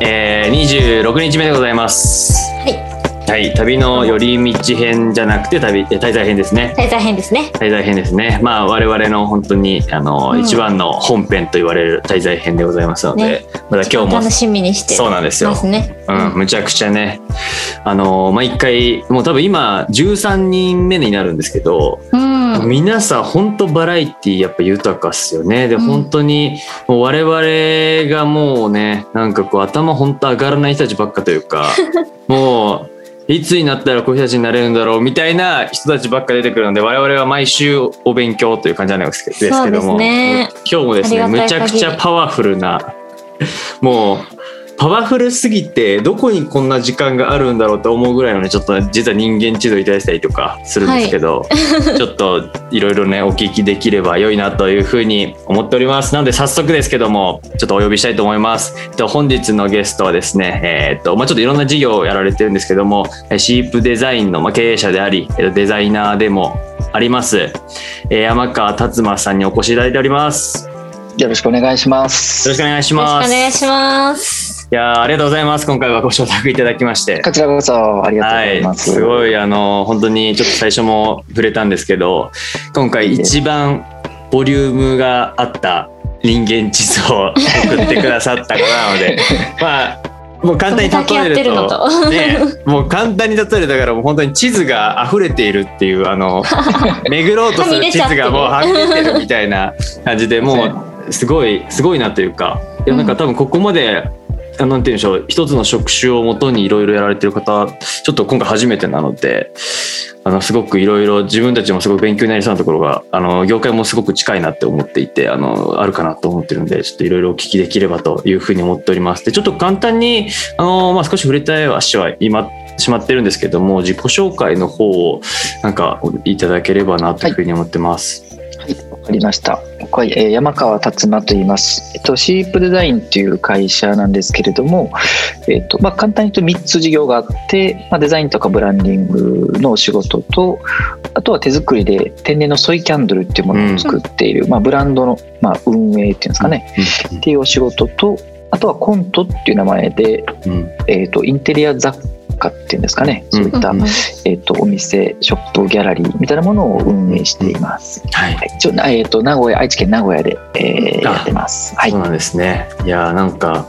えー、26日目でございます。はい。はい、旅の寄り道編じゃなくて旅え滞在編ですね。滞在編ですね。滞在編ですね。まあ我々の本当にあの、うん一番の本編と言われる滞在編でございますので、ねまだ今日も楽しみにしてそうなんですよますね。うん、むちゃくちゃね、あの毎回もう多分今13人目になるんですけど、うん。皆さん本当バラエティやっぱ豊かっすよね。で、うん。本当にもう我々がもうねなんかこう頭本当上がらない人たちばっかというか もういつになったらこういう人たちになれるんだろうみたいな人たちばっか出てくるので我々は毎週お勉強という感じなんですけですけどもね。今日もですねむちゃくちゃパワフルなもうパワフルすぎてどこにこんな時間があるんだろうと思うぐらいのねちょっと実は人間地図をいただいたりとかするんですけど、ちょっといろいろねお聞きできれば良いなというふうに思っております。なので早速ですけどもちょっとお呼びしたいと思います。えっと本日のゲストはですねえーっとまあちょっといろんな事業をやられてるんですけどもえシープデザインのまあ経営者でありえっとデザイナーでもあります。えー山川達馬さんにお越しいただいております。よよろしくお願いします。ろしくお願いしよろしくますお願いします。いやーありがとうございます。今回はご招待いただきまして。こちらこそありがとうございます。はい、すごいあの本当にちょっと最初も触れたんですけど今回一番ボリュームがあった人間地図を送ってくださった方なので まあもう簡単に例えるとと。ねもう簡単に例えるだからもう本当に地図が溢れているっていうあの 巡ろうとする地図がもうはみ出てるみたいな感じでもう すごいすごいなというかいやなんか多分ここまであなんて言うんでしょう一つの職種をもとにいろいろやられてる方ちょっと今回初めてなのであのすごくいろいろ自分たちもすごい勉強になりそうなところがあの業界もすごく近いなって思っていてあのあるかなと思ってるんでちょっといろいろお聞きできればというふうに思っておりますでちょっと簡単にあの、まあ、少し触れたはしは今しまってるんですけども自己紹介の方をなんかいただければなというふうに思ってます。はい、わかりました。はい、えー山川達馬と言います。えっと、シープデザインという会社なんですけれども、えっと、まあ、簡単に言うと3つ事業があって、まあ、デザインとかブランディングのお仕事と、あとは手作りで天然のソイキャンドルっていうものを作っている、まあ、ブランドの、まあ、運営っていうんですかね、っていうお仕事と、あとはコントっていう名前で、うんうん。えっと、インテリア雑貨っていうんですかね、そういった、うんえっと、お店、ショップ、ギャラリーみたいなものを運営しています。はいはい、一応、なえっ、と、名古屋、愛知県名古屋で、えーあやってます。はいそう。なんですね。いやーなんか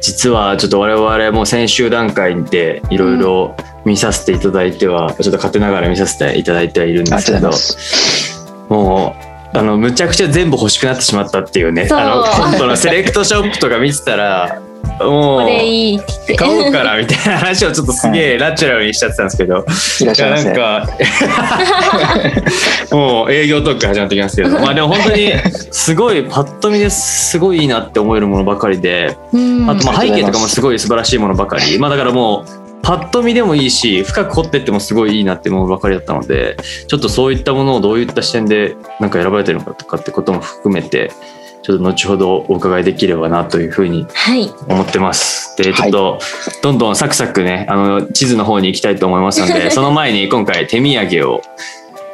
実はちょっと我々も先週段階でいろいろ見させていただいては、ちょっと勝手ながら見させていただいてはいるんですけど。もうあのむちゃくちゃ全部欲しくなってしまったっていうねあの本当のセレクトショップとか見てたらもこれういいって。買おうかなみたいな話をちょっとすげえナチュラルにしちゃってたんですけど、いらっしゃいませ。か もう営業トーク始まってきますけど。まあでも本当にすごいパッと見ですごいいいなって思えるものばかりで。うん。あとまあ背景とかもすごい素晴らしいものばかり。まあだからもうパッと見でもいいし深く掘ってってもすごいいいなってものばかりだったのでちょっとそういったものをどういった視点でなんか選ばれてるのかとかってことも含めてちょっと後ほどお伺いできればなというふうにはい。思ってます。で、ちょっと、どんどんサクサクね、あの、地図の方に行きたいと思いますので、その前に今回手土産を、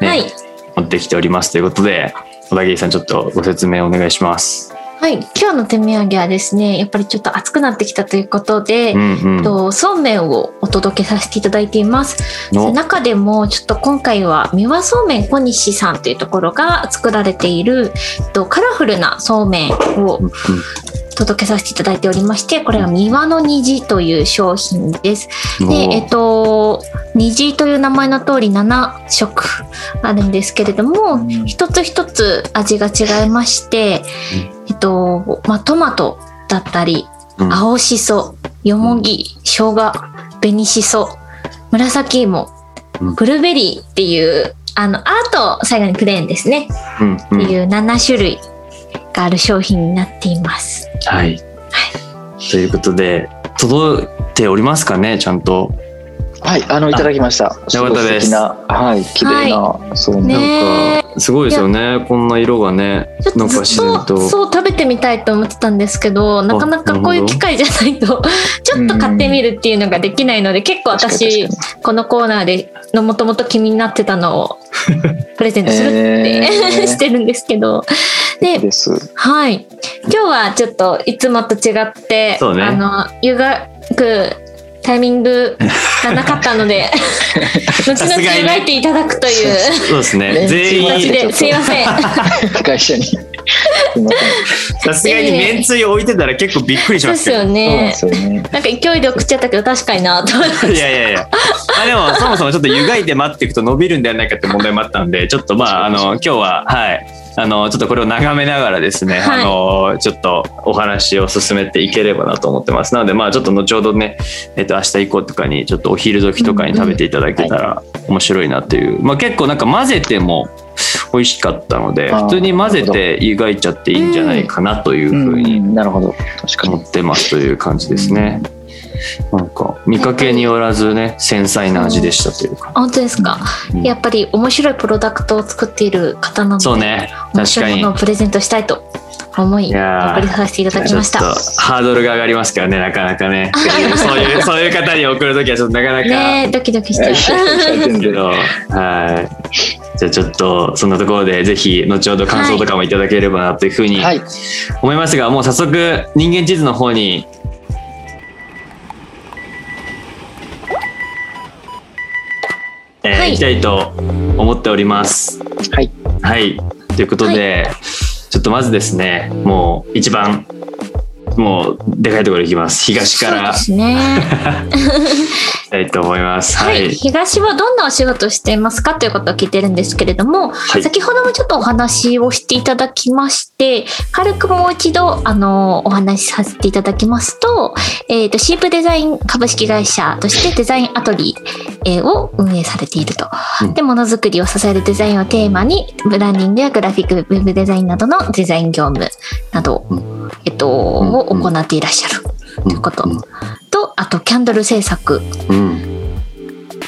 ねはい。持ってきておりますということで、小田切さんちょっとご説明お願いします。はい。今日の手土産はですね、やっぱりちょっと暑くなってきたということで、うんうん。とそうめんをお届けさせていただいています。の？中でもちょっと今回は三輪そうめん小西さんというところが作られているとカラフルなそうめんを届けさせていただいておりましてこれは三輪の虹という商品です。でえっと虹という名前の通り7色あるんですけれども、うん一つ一つ味が違いまして、えっとまあ、トマトだったりうん青しそ、よもぎ、生姜、紅しそ、紫芋うん、ブルーベリーっていう、あの、あと最後にプレーンですね。っていう7種類がある商品になっています。はい。ということで、届いておりますかね、ちゃんと。はい、あのいただきました。よかったです。素敵な、はい、綺麗な、そう。ね。ねなんかすごいですよね。こんな色がねちょっとなんか自ず然と。そう食べてみたいと思ってたんですけどなかなかこういう機会じゃないと ちょっと買ってみるっていうのができないので結構私このコーナーでのもともと気になってたのを プレゼントするって、えー。してるんですけど。でです。はい。今日はちょっといつもと違って、そうね。あの湯がくタイミングがなかったので 後々さすがにね湯がいていただくというそうですねね全員形ですいません。会社に。すいません。さすがにめんつゆ置いてたら結構びっくりしますけどですよね。なんか勢いで送っちゃったけど確かになと思いましいやいやいや。あでもそもそもちょっと湯がいて待っていくと伸びるんではないかって問題もあったんで、ちょっとまああの今日ははい。あのちょっとこれを眺めながらですね、はいあのちょっとお話を進めていければなと思ってますなのでまあちょっと後ほどね、えっと明日以降とかにちょっとお昼時とかに食べていただけたら面白いなっていう、まあ結構なんか混ぜても美味しかったので普通に混ぜて湯がいちゃっていいんじゃないかなというふうにうん、なるほど。確かに。思ってますという感じですね。なんか見かけによらずね繊細な味でしたというか。本当ですか、うんやっぱり面白いプロダクトを作っている方なのでそうね面確かに。白いものをプレゼントしたいと思いいやー送りさせていただきましたちょっとハードルが上がりますからねなかなかね そういうそういう方に送るときはちょっとなかなか。ねえドキドキしちゃうけど はいじゃあちょっとそんなところでぜひ後ほど感想とかもいただければなというふうにはい。思いますが、もう早速人間地図の方にえーはい行きたいと思っております。はい。はい。ということで、ちょっとまずですね、もう一番もうでかいところいきます。東からそうですねたいと思います。は、はいい。東はどんなお仕事をしていますかということを聞いてるんですけれども、はい先ほどもちょっとお話をしていただきまして、軽くもう一度、あの、お話しさせていただきますと、えっ、と、シープデザイン株式会社としてデザインアトリエを運営されていると。うんで、ものづくりを支えるデザインをテーマに、ブランディングやグラフィック、ウェブデザインなどのデザイン業務など、うえっと、うんを行っていらっしゃるということ。うんと、あと、キャンドル制作うん。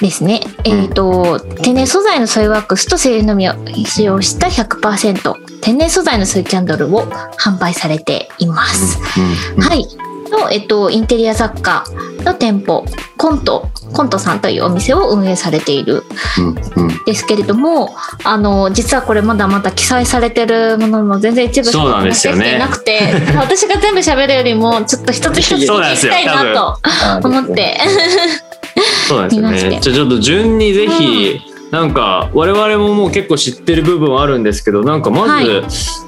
ですね。えっ、と、天然素材のソイワックスと精油のみを使用した100%天然素材のソイキャンドルを販売されています。うん。はい。と、えっ、と、インテリア雑貨の店舗、コント、コントさんというお店を運営されているうん。うん。ですけれども、あの、実はこれまだまだ記載されてるものの全然一部しそうなんですよねしていなくて、私が全部喋るよりも、ちょっと一つ一つ聞きたいなとあ思って。そうなんですよね。じゃあちょっと順にぜひ、なんか我々ももう結構知ってる部分はあるんですけどなんかまず、はい。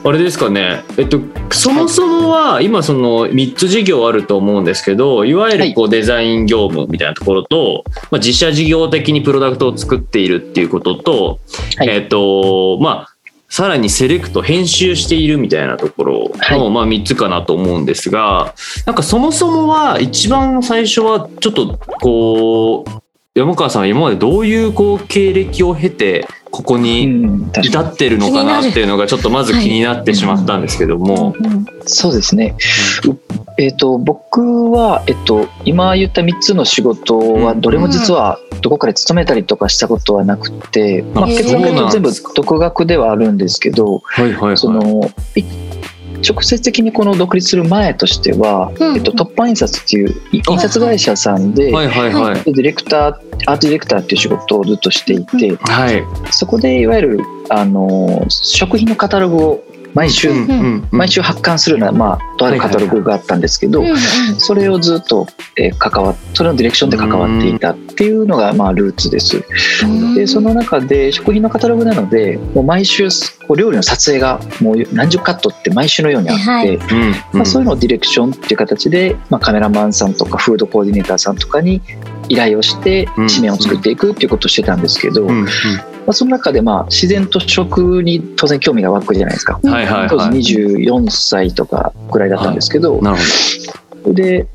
あれですかね。えっとそもそもは今その3つ事業あると思うんですけどいわゆるこうデザイン業務みたいなところと、まあ、自社事業的にプロダクトを作っているっていうことと、はい。えっとまあさらにセレクト編集しているみたいなところの、はまあ、3つかなと思うんですがなんかそもそもは一番最初はちょっとこう山川さんは今までどういうこう経歴を経てここうに。至ってるのかなっていうのがちょっとまず気になってしまったんですけども。うんにそうですね。うえっ、と僕はえっと今言った3つの仕事はどれも実はどこかで勤めたりとかしたことはなくて、まあ、あ結論そうから言うと全部独学ではあるんですけど、はいはいはい。そのい直接的にこの独立する前としては、うん。えっと、突破印刷っていうい印刷会社さんで、はい。はい。はい。ディレクターアートディレクターっていう仕事をずっとしていて、はい。そこでいわゆるあの食品のカタログを毎週、うんうん。毎週発刊するような、まあ、とあるカタログがあったんですけど、それをずっと、えー関わそれのディレクションで関わっていたっていうのが、まあ、ルーツです。うん。でその中で食品のカタログなのでもう毎週こう料理の撮影がもう何十カットって毎週のようにあって、はい。まあ、そういうのをディレクションっていう形で、まあ、カメラマンさんとかフードコーディネーターさんとかに依頼をしてうん。紙面を作っていくっていうことをしてたんですけど、うんうんまあ、その中でまあ自然と食に当然興味が湧くじゃないですか。はいはい当はい。時24歳とかぐらいだったんですけど、なるほで、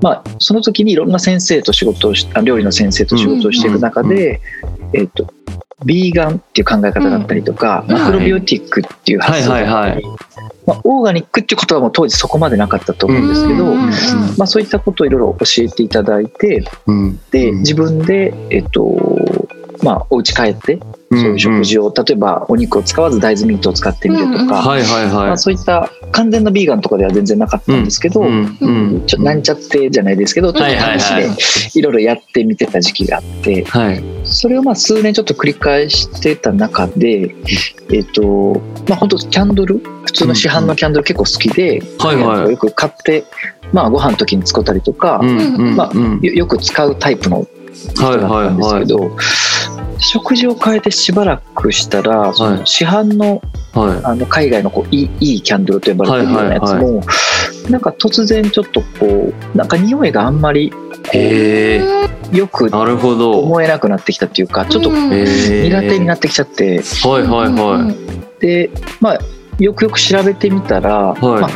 まあ、その時にいろんな先生と仕事をしあ料理の先生と仕事をしていく中で、えっとビーガンっていう考え方だったりとか、うんマクロビオティックっていう発想だったり、はいはいまあ、オーガニックっていう言葉も当時そこまでなかったと思うんですけど、まあ、そういったことをいろいろ教えていただいてうんでうん。自分で、えっとまあ、お家帰ってそういう食事を、例えばお肉を使わず大豆ミートを使ってみるとか、はいはいまあ、はい。そういった完全なビーガンとかでは全然なかったんですけど、うんうん。ちょなんちゃってじゃないですけど、ちょっと試しはいはいでいろいろやってみてた時期があって、はい。それをまあ数年ちょっと繰り返してた中で、えっ、と、まあ本当キャンドル、普通の市販のキャンドル結構好きで、はいはい。よく買って、まあご飯の時に使ったりとか、うんうんまあうんよよく使うタイプの人だったんですけど、食事を変えてしばらくしたら、その市販のはあの海外のこういいいいキャンドルと呼ばれてるようなやつも、なんか突然ちょっとこうなんか匂いがあんまり。よくなるほど。思えなくなってきたっていうかちょっと苦手になってきちゃって。はいはいはでまあよくよく調べてみたら、はい。ま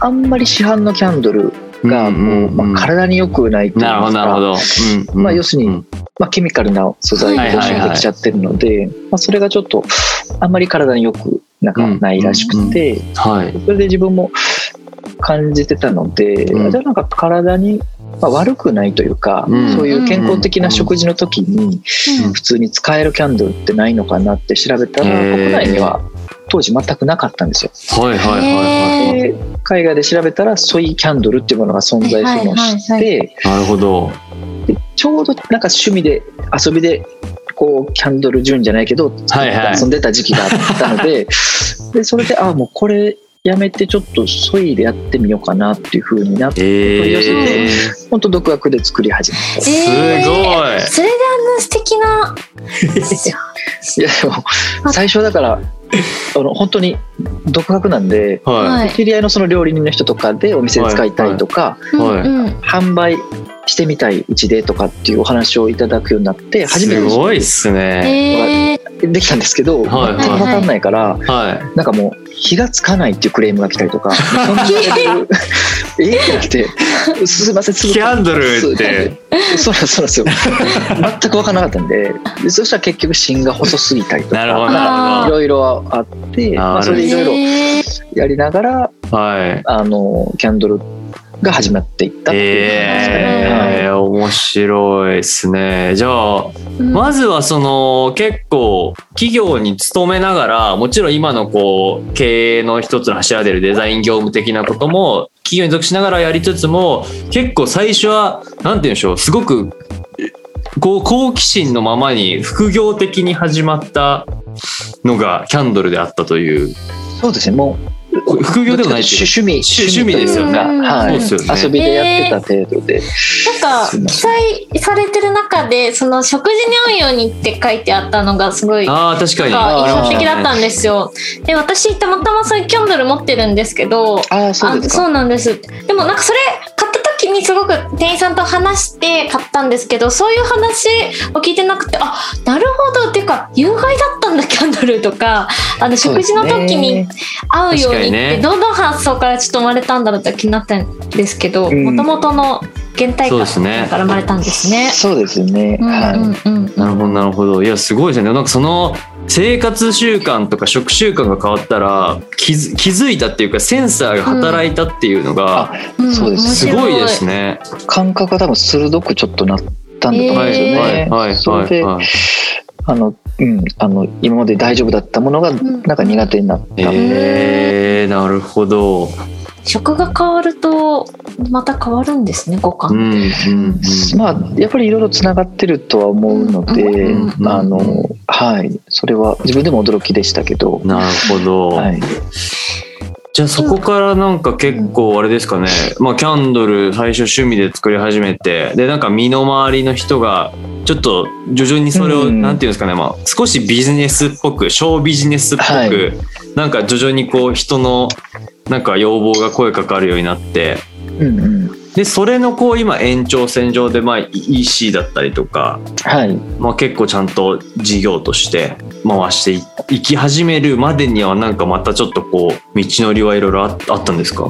あ、あんまり市販のキャンドルい。がもう、まあ、体に良くないというなるほどなるほか、ど。うんうん。まあ要するにうん。まあ、ケミカルな素材がはいはいはい。できちゃってるので、まあ、それがちょっとあんまり体によくなんかないらしくて、はい。それで自分も感じてたので、うん。じゃあなんか体に、まあ、悪くないというか、うん。そういう健康的な食事の時にうん。普通に使えるキャンドルってないのかなって調べたら国内には当時全くなかったんですよ。はいはいはいはい。で海外で調べたらソイキャンドルっていうものが存在するのを知っはいはいてなるほど。でちょうどなんか趣味で遊びでこうキャンドル順じゃないけどはいはい遊んでた時期があったので でそれでああもうこれやめてちょっとソイでやってみようかなっていう風になって取り寄せてええ。本当独学で作り始めた。すごい。それであの素敵な。いやでも最初だからあの本当に独学なんでは知り合いのその料理人の人とかでお店で使いたいとか、はい。うんうん。販売してみたいうちでとかっていうお話をいただくようになってい。初めてすごいっすね。えー。できたんですけど、はい。全く分かんないから、はなんかもう火がつかないっていうクレームが来たりとか。そんなレベルえってなって「すいませんすい。ぐ。キャンドルって。そうなんそうなんですよ。全く分からなかったんで。でそしたら結局芯が細すぎたりとか。いろいろあって、まあ、それでいろいろえーやりながら。あのキャンドルが始まっていったっていう感じですかね。ええ面白いですね。じゃあ、うんまずはその結構企業に勤めながらもちろん今のこう経営の一つの柱であるデザイン業務的なことも企業に属しながらやりつつも結構最初はなんて言うんでしょうすごくこう好奇心のままに副業的に始まったのがキャンドルであったというそうですねもう副業でもないっていう趣味。趣趣味ですよね。はい、そうですよね。遊びでやってた程度で、なんか記載されてる中でその食事に合うようにって書いてあったのがすごいああ確かに。が印象的だったんですよ。で私たまたまそういうキャンドル持ってるんですけどああそうですか。あそうなんです。でもなんかそれにすごく店員さんと話して買ったんですけどそういう話を聞いてなくてあなるほど。っていうか有害だったんだキャンドルとかあの食事の時に合うようにってどの発想からちょっと生まれたんだろうって気になったんですけどうん。もともとの原体感そうですね。から生まれたんですね。そうですね、うんはい、うんうん。なるほどなるほど。いやすごいですね。なんかその生活習慣とか食習慣が変わったら気づ気づいたっていうかセンサーが働いたっていうのがうんそうですすごいですね。感覚が多分鋭くちょっとなったんだと思うんですよね。はいはいそれで、はい。あの、うん、あの今まで大丈夫だったものがんなんか苦手になった。えー、なるほど。食が変わるとまた変わるんですね五うん感。うんうん。まあやっぱりいろいろつながってるとは思うので、うんうんあのはい。それは自分でも驚きでしたけど、なるほど。はい、じゃあそこからなんか結構あれですかね、まあキャンドル最初趣味で作り始めてでなんか身の回りの人がちょっと徐々にそれを、うん。なんていうんですかね、まあ、少しビジネスっぽく小ビジネスっぽく、はい。なんか徐々にこう人のなんか要望が声かかるようになってうんうん、でそれのこう今延長線上でまあ EC だったりとか、はい。まあ、結構ちゃんと事業として回していいき始めるまでにはなんかまたちょっとこう道のりはいろいろああったんですか？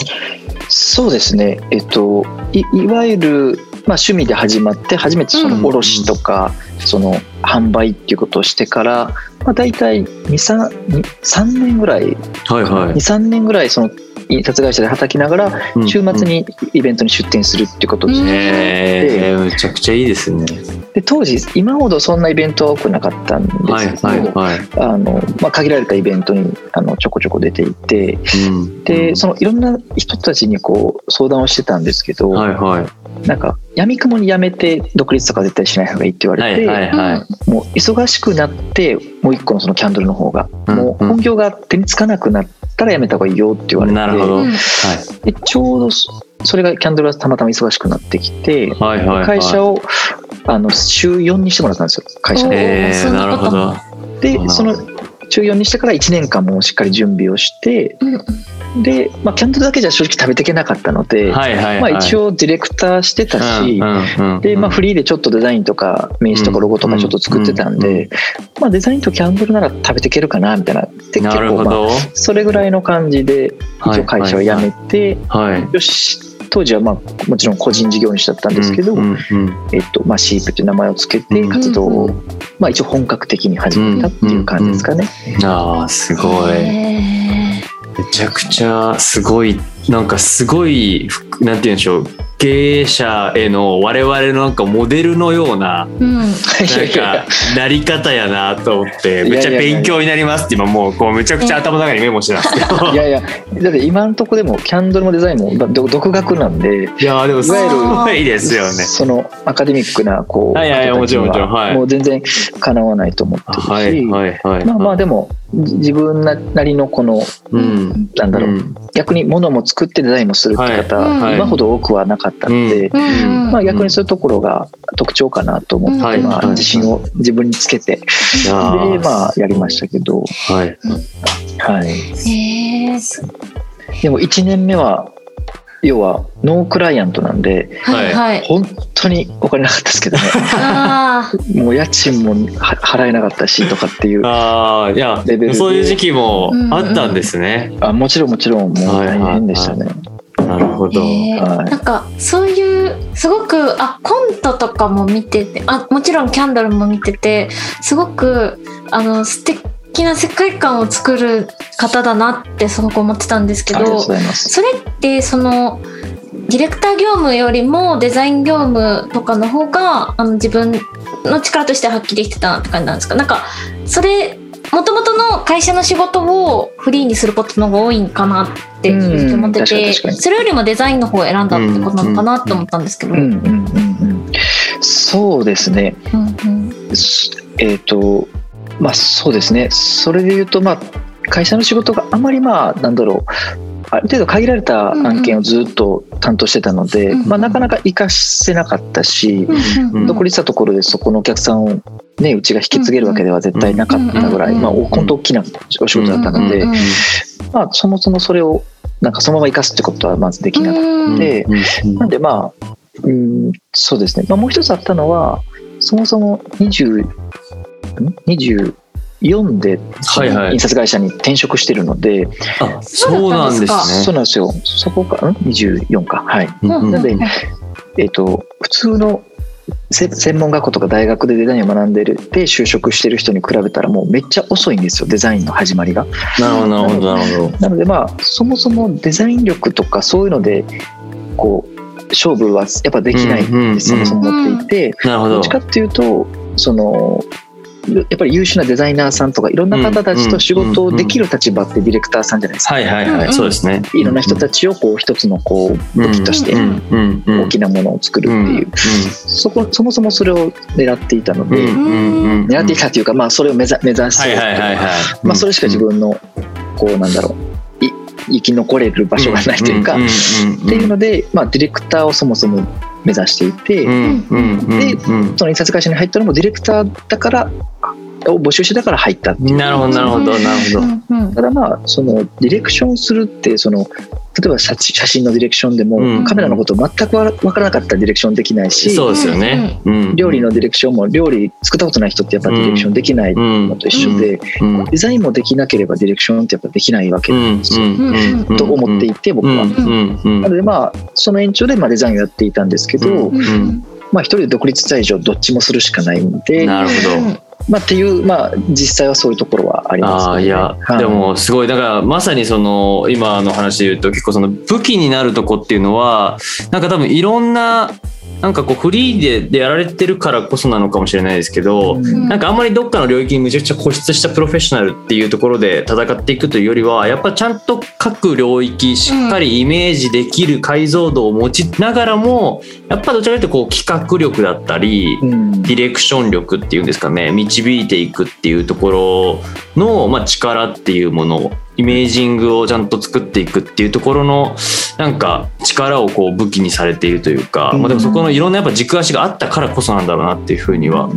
そうですね。えっといいわゆるまあ、趣味で始まって初めてその卸とか、その販売っていうことをしてから、まあ、大体23 3年ぐらいはいはい。23年ぐらいその印刷会社で働きながらうん。週末にイベントに出店するっていうことをして、えー、めちゃくちゃいいですね。で当時今ほどそんなイベントは多くなかったんですけど、はいはいはい。あのまあ、限られたイベントにあのちょこちょこ出ていてうん。でそのいろんな人たちにこう相談をしてたんですけど、はいはいなんか闇雲にやめて独立とか絶対しない方がいいって言われて、はいはいはい。もう忙しくなってもう一個のそのキャンドルの方が、うんもう本業が手につかなくなったらやめた方がいいよって言われてなるほど、うん。はい。でちょうどそそれがキャンドルはたまたま忙しくなってきてはいはいはい。会社をあの週4にしてもらったんですよ会社おで。えー、ななるほど。でその週4にしてから1年間もしっかり準備をしてうん。で、まあ、キャンドルだけじゃ正直食べていけなかったので、はいはいはい。まあ、一応ディレクターしてたし、うんうんうんで、まあ、フリーでちょっとデザインとか名刺とかロゴとかちょっと作ってたんうんうんで、まあ、デザインとキャンドルなら食べていけるかなみたいな。でなるほまあど、それぐらいの感じで一応会社を辞めて、はい。よし当時はまあもちろん個人事業主だったんですけど、えっとまあ、シープという名前をつけて活動を、うんまあ、一応本格的に始めたっていう感じですかね。うんああすごい。へめちゃくちゃすごいなんかすごいふなんて言うんでしょう経営者への我々のなんかモデルのようななんかなり方やなと思ってめっちゃ勉強になりますって今もうこうめちゃくちゃ頭の中にメモしてたんですけど。いやいやだって今のとこでもキャンドルもデザインも独学なんでいやーでもすいわゆるごいですよね。そのアカデミックなこうはいはいもちろんもちろんはい。もう全然かなわないと思ってるし、はいはいはいまあまあでもじ自分ななりのこのうん。なんだろう、うん。逆に物も作ってデザインもするって方、はい。はい。今ほど多くはなかったので、うん。まあ、逆にそういうところが特徴かなと思って、はい。まあ、はい。自信を自分につけて、でまあやりましたけど、はい。はい、でも1年目は要はノークライアントなんではい。はい。本当にお金なかったですけどね。もう家賃もは払えなかったしとかっていうああいやレベルで。そういう時期もあったんですね、あもちろんもちろんもう大変でしたね。なるほど、へーはい。なんかそういうすごくあコントとかも見ててあもちろんキャンドルも見ててすごくあの素敵な世界観を作る方だなってすごく思ってたんですけど。それってそのディレクター業務よりもデザイン業務とかの方があの自分の力として発揮できてたなって感じなんですか？なんかそれもともとの会社の仕事をフリーにすることの方が多いんかなってうん思っててそれよりもデザインの方を選んだってことなのかなって思ったんですけど。うんうんうんうん。そうですね。うんすえっ、とまあそうですね。それで言うとまあ会社の仕事があまりまあなんだろう。ある程度限られた案件をずっと担当してたので、うんうんまあ、なかなか活かせなかったし、うんうん独立したところでそこのお客さんを、ね、うちが引き継げるわけでは絶対なかったぐらい、うんうんまあ、お本当大きなお仕事だったので、うんうんまあ、そもそもそれをなんかそのまま生かすってことはまずできなくて、うんでうんなんでまあ、うん、そうですね、まあ、もう一つあったのはそもそも20ん24ではいはい。印刷会社に転職してるので、あそうなんですね。そうなんですよ。そこかん？24か。はい。うんうん。なんでえっ、と普通のせ専門学校とか大学でデザインを学んでるで就職してる人に比べたらもうめっちゃ遅いんですよデザインの始まりが。なるほどなるほどなるほど。なのでまあそもそもデザイン力とかそういうのでこう勝負はやっぱできないうんうんってそもそも思っていて、なるほど。どっちかっていうとそのやっぱり優秀なデザイナーさんとかいろんな方たちと仕事をできる立場ってディレクターさんじゃないですか。はいはいはい、うん。そうですね。いろんな人たちをこう一つのこう武器として大きななものを作るっていう、そこそもそもそれを狙っていたので、狙っていたというか、まあ、それを目指目指してまあ、それしか自分のこうなんだろう。い生き残れる場所がないというか、ん。ん。ん。っていうので、まあ、ディレクターをそもそも目指していて、でうんその印刷会社に入ったのもディレクターだからを募集してたから入ったっていう。なるほどなるほどなるほど。うんうんただまあそのディレクションするってその例えば写写真のディレクションでも、うん。カメラのこと全くわ分からなかったらディレクションできないしそうですよね。うん。料理のディレクションも料理作ったことない人ってやっぱディレクションできないのと一緒で、うん。デザインもできなければディレクションってやっぱできないわけうなんん。ですよ、うん。と思っていて僕は。うん。うん。うん。なのでまあその延長でまあデザインをやっていたんですけど、うん。うん。まあ一人で独立した以上どっちもするしかないんで、なるほどまあっていうまあ実際はそういうところはありますああいや、はい。でもすごいだからまさにその今の話で言うと結構その武器になるとこっていうのはなんか多分いろんななんかこうフリーででやられてるからこそなのかもしれないですけど、うん。なんかあんまりどっかの領域にむちゃくちゃ固執したプロフェッショナルっていうところで戦っていくというよりはやっぱちゃんと各領域しっかりイメージできる解像度を持ちながらもやっぱどちらかというとこう企画力だったり、うん。ディレクション力っていうんですかね導いていくっていうところの、まあ、力っていうものイメージングをちゃんと作っていくっていうところのなんか力をこう武器にされているというか、うん。まあ、でもそこのいろんなやっぱ軸足があったからこそなんだろうなっていうふうには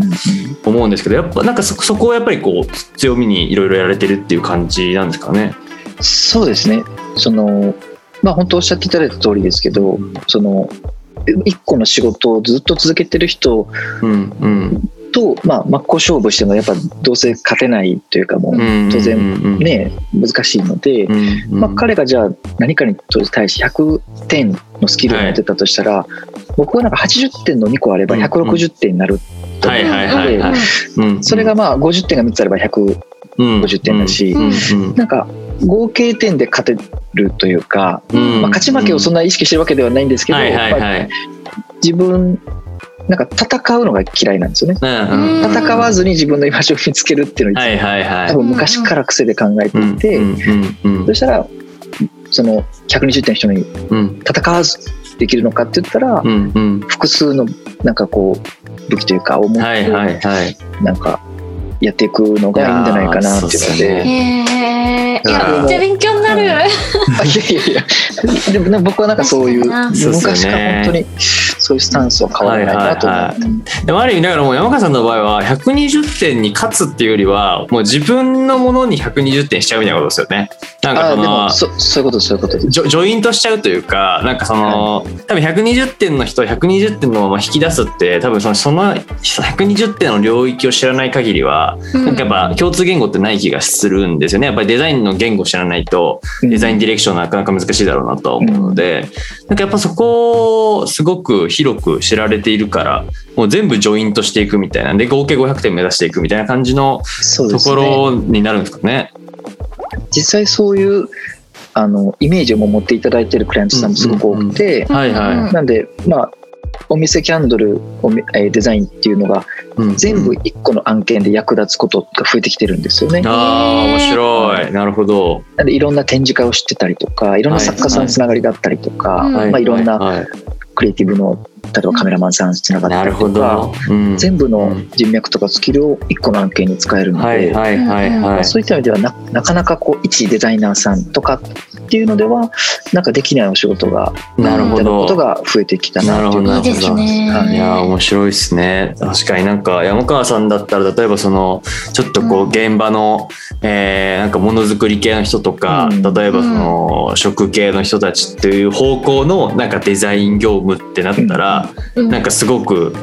思うんですけどやっぱなんかそそこをやっぱりこう強みにいろいろやられてるっていう感じなんですかね？そうですね。そのまあ本当おっしゃっていただいた通りですけどその一個の仕事をずっと続けてる人うんうんと、まあ、真っ向勝負してもやっぱどうせ勝てないというかもううん当然うんね難しいので、うんうんまあ、彼がじゃあ何かに対して100点のスキルを持ってたとしたら、僕はなんか80点の2個あれば160点になると思うはいはいはいはいのでうんそれがまあ50点が3つあれば150うん点だし、うんうんなんか合計点で勝てるというか、うんまあ、勝ち負けをそんな意識してるわけではないんですけど、はいはいまあはい自分なんか戦うのが嫌いなんですよね。うんうん。戦わずに自分の居場所を見つけるっていうのをはいはいはい。多分昔から癖で考えていて、うんうんうん。そしたらその120点の人にうん。戦わずできるのかって言ったら、うんうん。複数のなんかこう武器というかを持って、はいはいはい。なんかやっていくのがいいんじゃないかなっていうので。いやめっちゃ勉強になる、あ いやいやいや。でもね僕はなんかそういう昔から本当にそういうスタンスは変わらないなと思って、でもある意味だからもう山川さんの場合は120点に勝つっていうよりはもう自分のものに120点しちゃうみたいなことですよね。なんかあでもそのそそういうことそういうことジョジョイントしちゃうというかなんかその、多分120点の人は120点のまま引き出すって多分そのその120点の領域を知らない限りは、なん。かやっぱ共通言語ってない気がするんですよね。やっぱりデザインの言語を知らないとデザインディレクションなかなか難しいだろうなとは思うので、なんかやっぱそこをすごく広く知られているからもう全部ジョイントしていくみたいなんで合計500点目指していくみたいな感じのところになるんですかね。実際そういうあのイメージを持っていただいてるクライアントさんもすごく多くて、なんでまあお店キャンドルおみえーデザインっていうのがうん全部1個の案件で役立つことが増えてきてるんですよね。ああ面白い。なるほど。なんでいろんな展示会を知ってたりとかいろんな作家さんつながりだったりとか、はいまあ、いろんなクリエイティブの例えばカメラマンさんつながったりとかほど。うん。全部の人脈とかスキルを1個の案件に使えるので、はいはいはいはい。そういった意味ではななかなかこう一デザイナーさんとかっていうのではなんかできないお仕事がなるほみたいなことど。が増えてきたなっていうなるほど。いいですね。はい。いやー面白いですね。確かになんか山川さんだったら例えばそのちょっとこう現場の、えーなんかものづくり系の人とか、うん。例えばその食系の人たちっていう方向のなんかデザイン業務ってなったら、うん。なんかすごく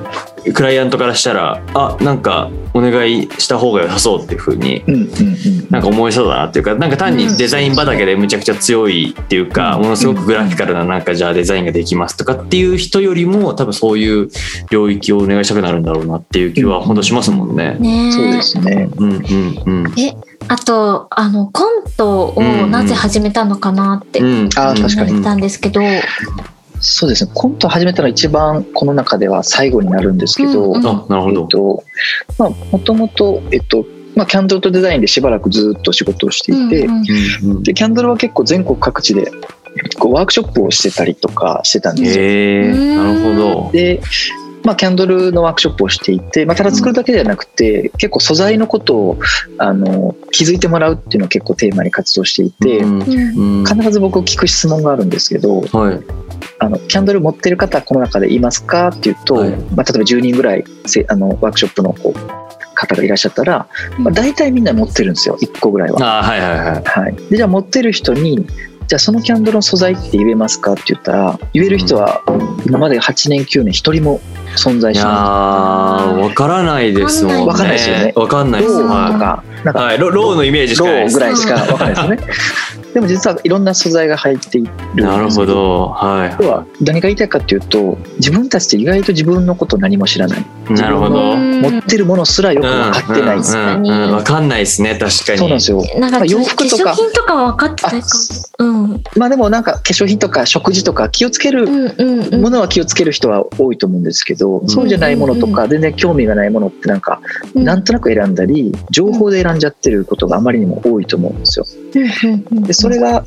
クライアントからしたらあなんかお願いした方が良さそうっていう風にうんうんうん。なんか思いそうだなっていうかなんか単にデザイン畑でむちゃくちゃ強いっていうかうん。ものすごくグラフィカルななんかじゃあデザインができますとかっていう人よりも多分そういう領域をお願いしたくなるんだろうなっていう気は本当しますもんね。そうですね。うんうんうん。えあとあのコントをなぜ始めたのかなってうん、あー確かに。言われたんですけど、そうですね。コント始めたのは一番この中では最後になるんですけど、もともとえっとまあキャンドルとデザインでしばらくずっと仕事をしていて、でキャンドルは結構全国各地でこうワークショップをしてたりとかしてたんですよ。なるほど。で、まあ、キャンドルのワークショップをしていて、まあ、ただ作るだけではなくて、結構素材のことをあの気づいてもらうっていうのを結構テーマに活動していて、必ず僕聞く質問があるんですけどはい。あのキャンドル持ってる方この中でいますかっていうと、はい。まあ、例えば10人ぐらいせあのワークショップのこう方がいらっしゃったら、まあ、大体みんな持ってるんですよ。1個ぐらいは。あはいはいはい。はい、でじゃあ持ってる人にじゃあそのキャンドルの素材って言えますかって言ったら言える人は今まで8年9年一人も存在しなーわからないですもんね。わかんないですよね。わかんないです。いローとはかなんかいはいロローのイメージしかないぐらいしかわかんないですよね。でも実はいろんな素材が入っている。なるほど。はい。要は何が言いたいかっていうと自分たちって意外と自分のこと何も知らない。なるほど。うん持ってるものすらよく分かってない。です、うんうんうん。わかんないですね確かに。そうなんですよ。なんかまあ洋服とか。化粧品とかは分かってないかも。うん。まあでもなんか化粧品とか食事とか気をつけるうんうんうん。ものは気をつける人は多いと思うんですけど、んそうじゃないものとか全然興味がないものってなんかうん。なんとなく選んだり情報で選んじゃってることがあまりにも多いと思うんですよ。でそれが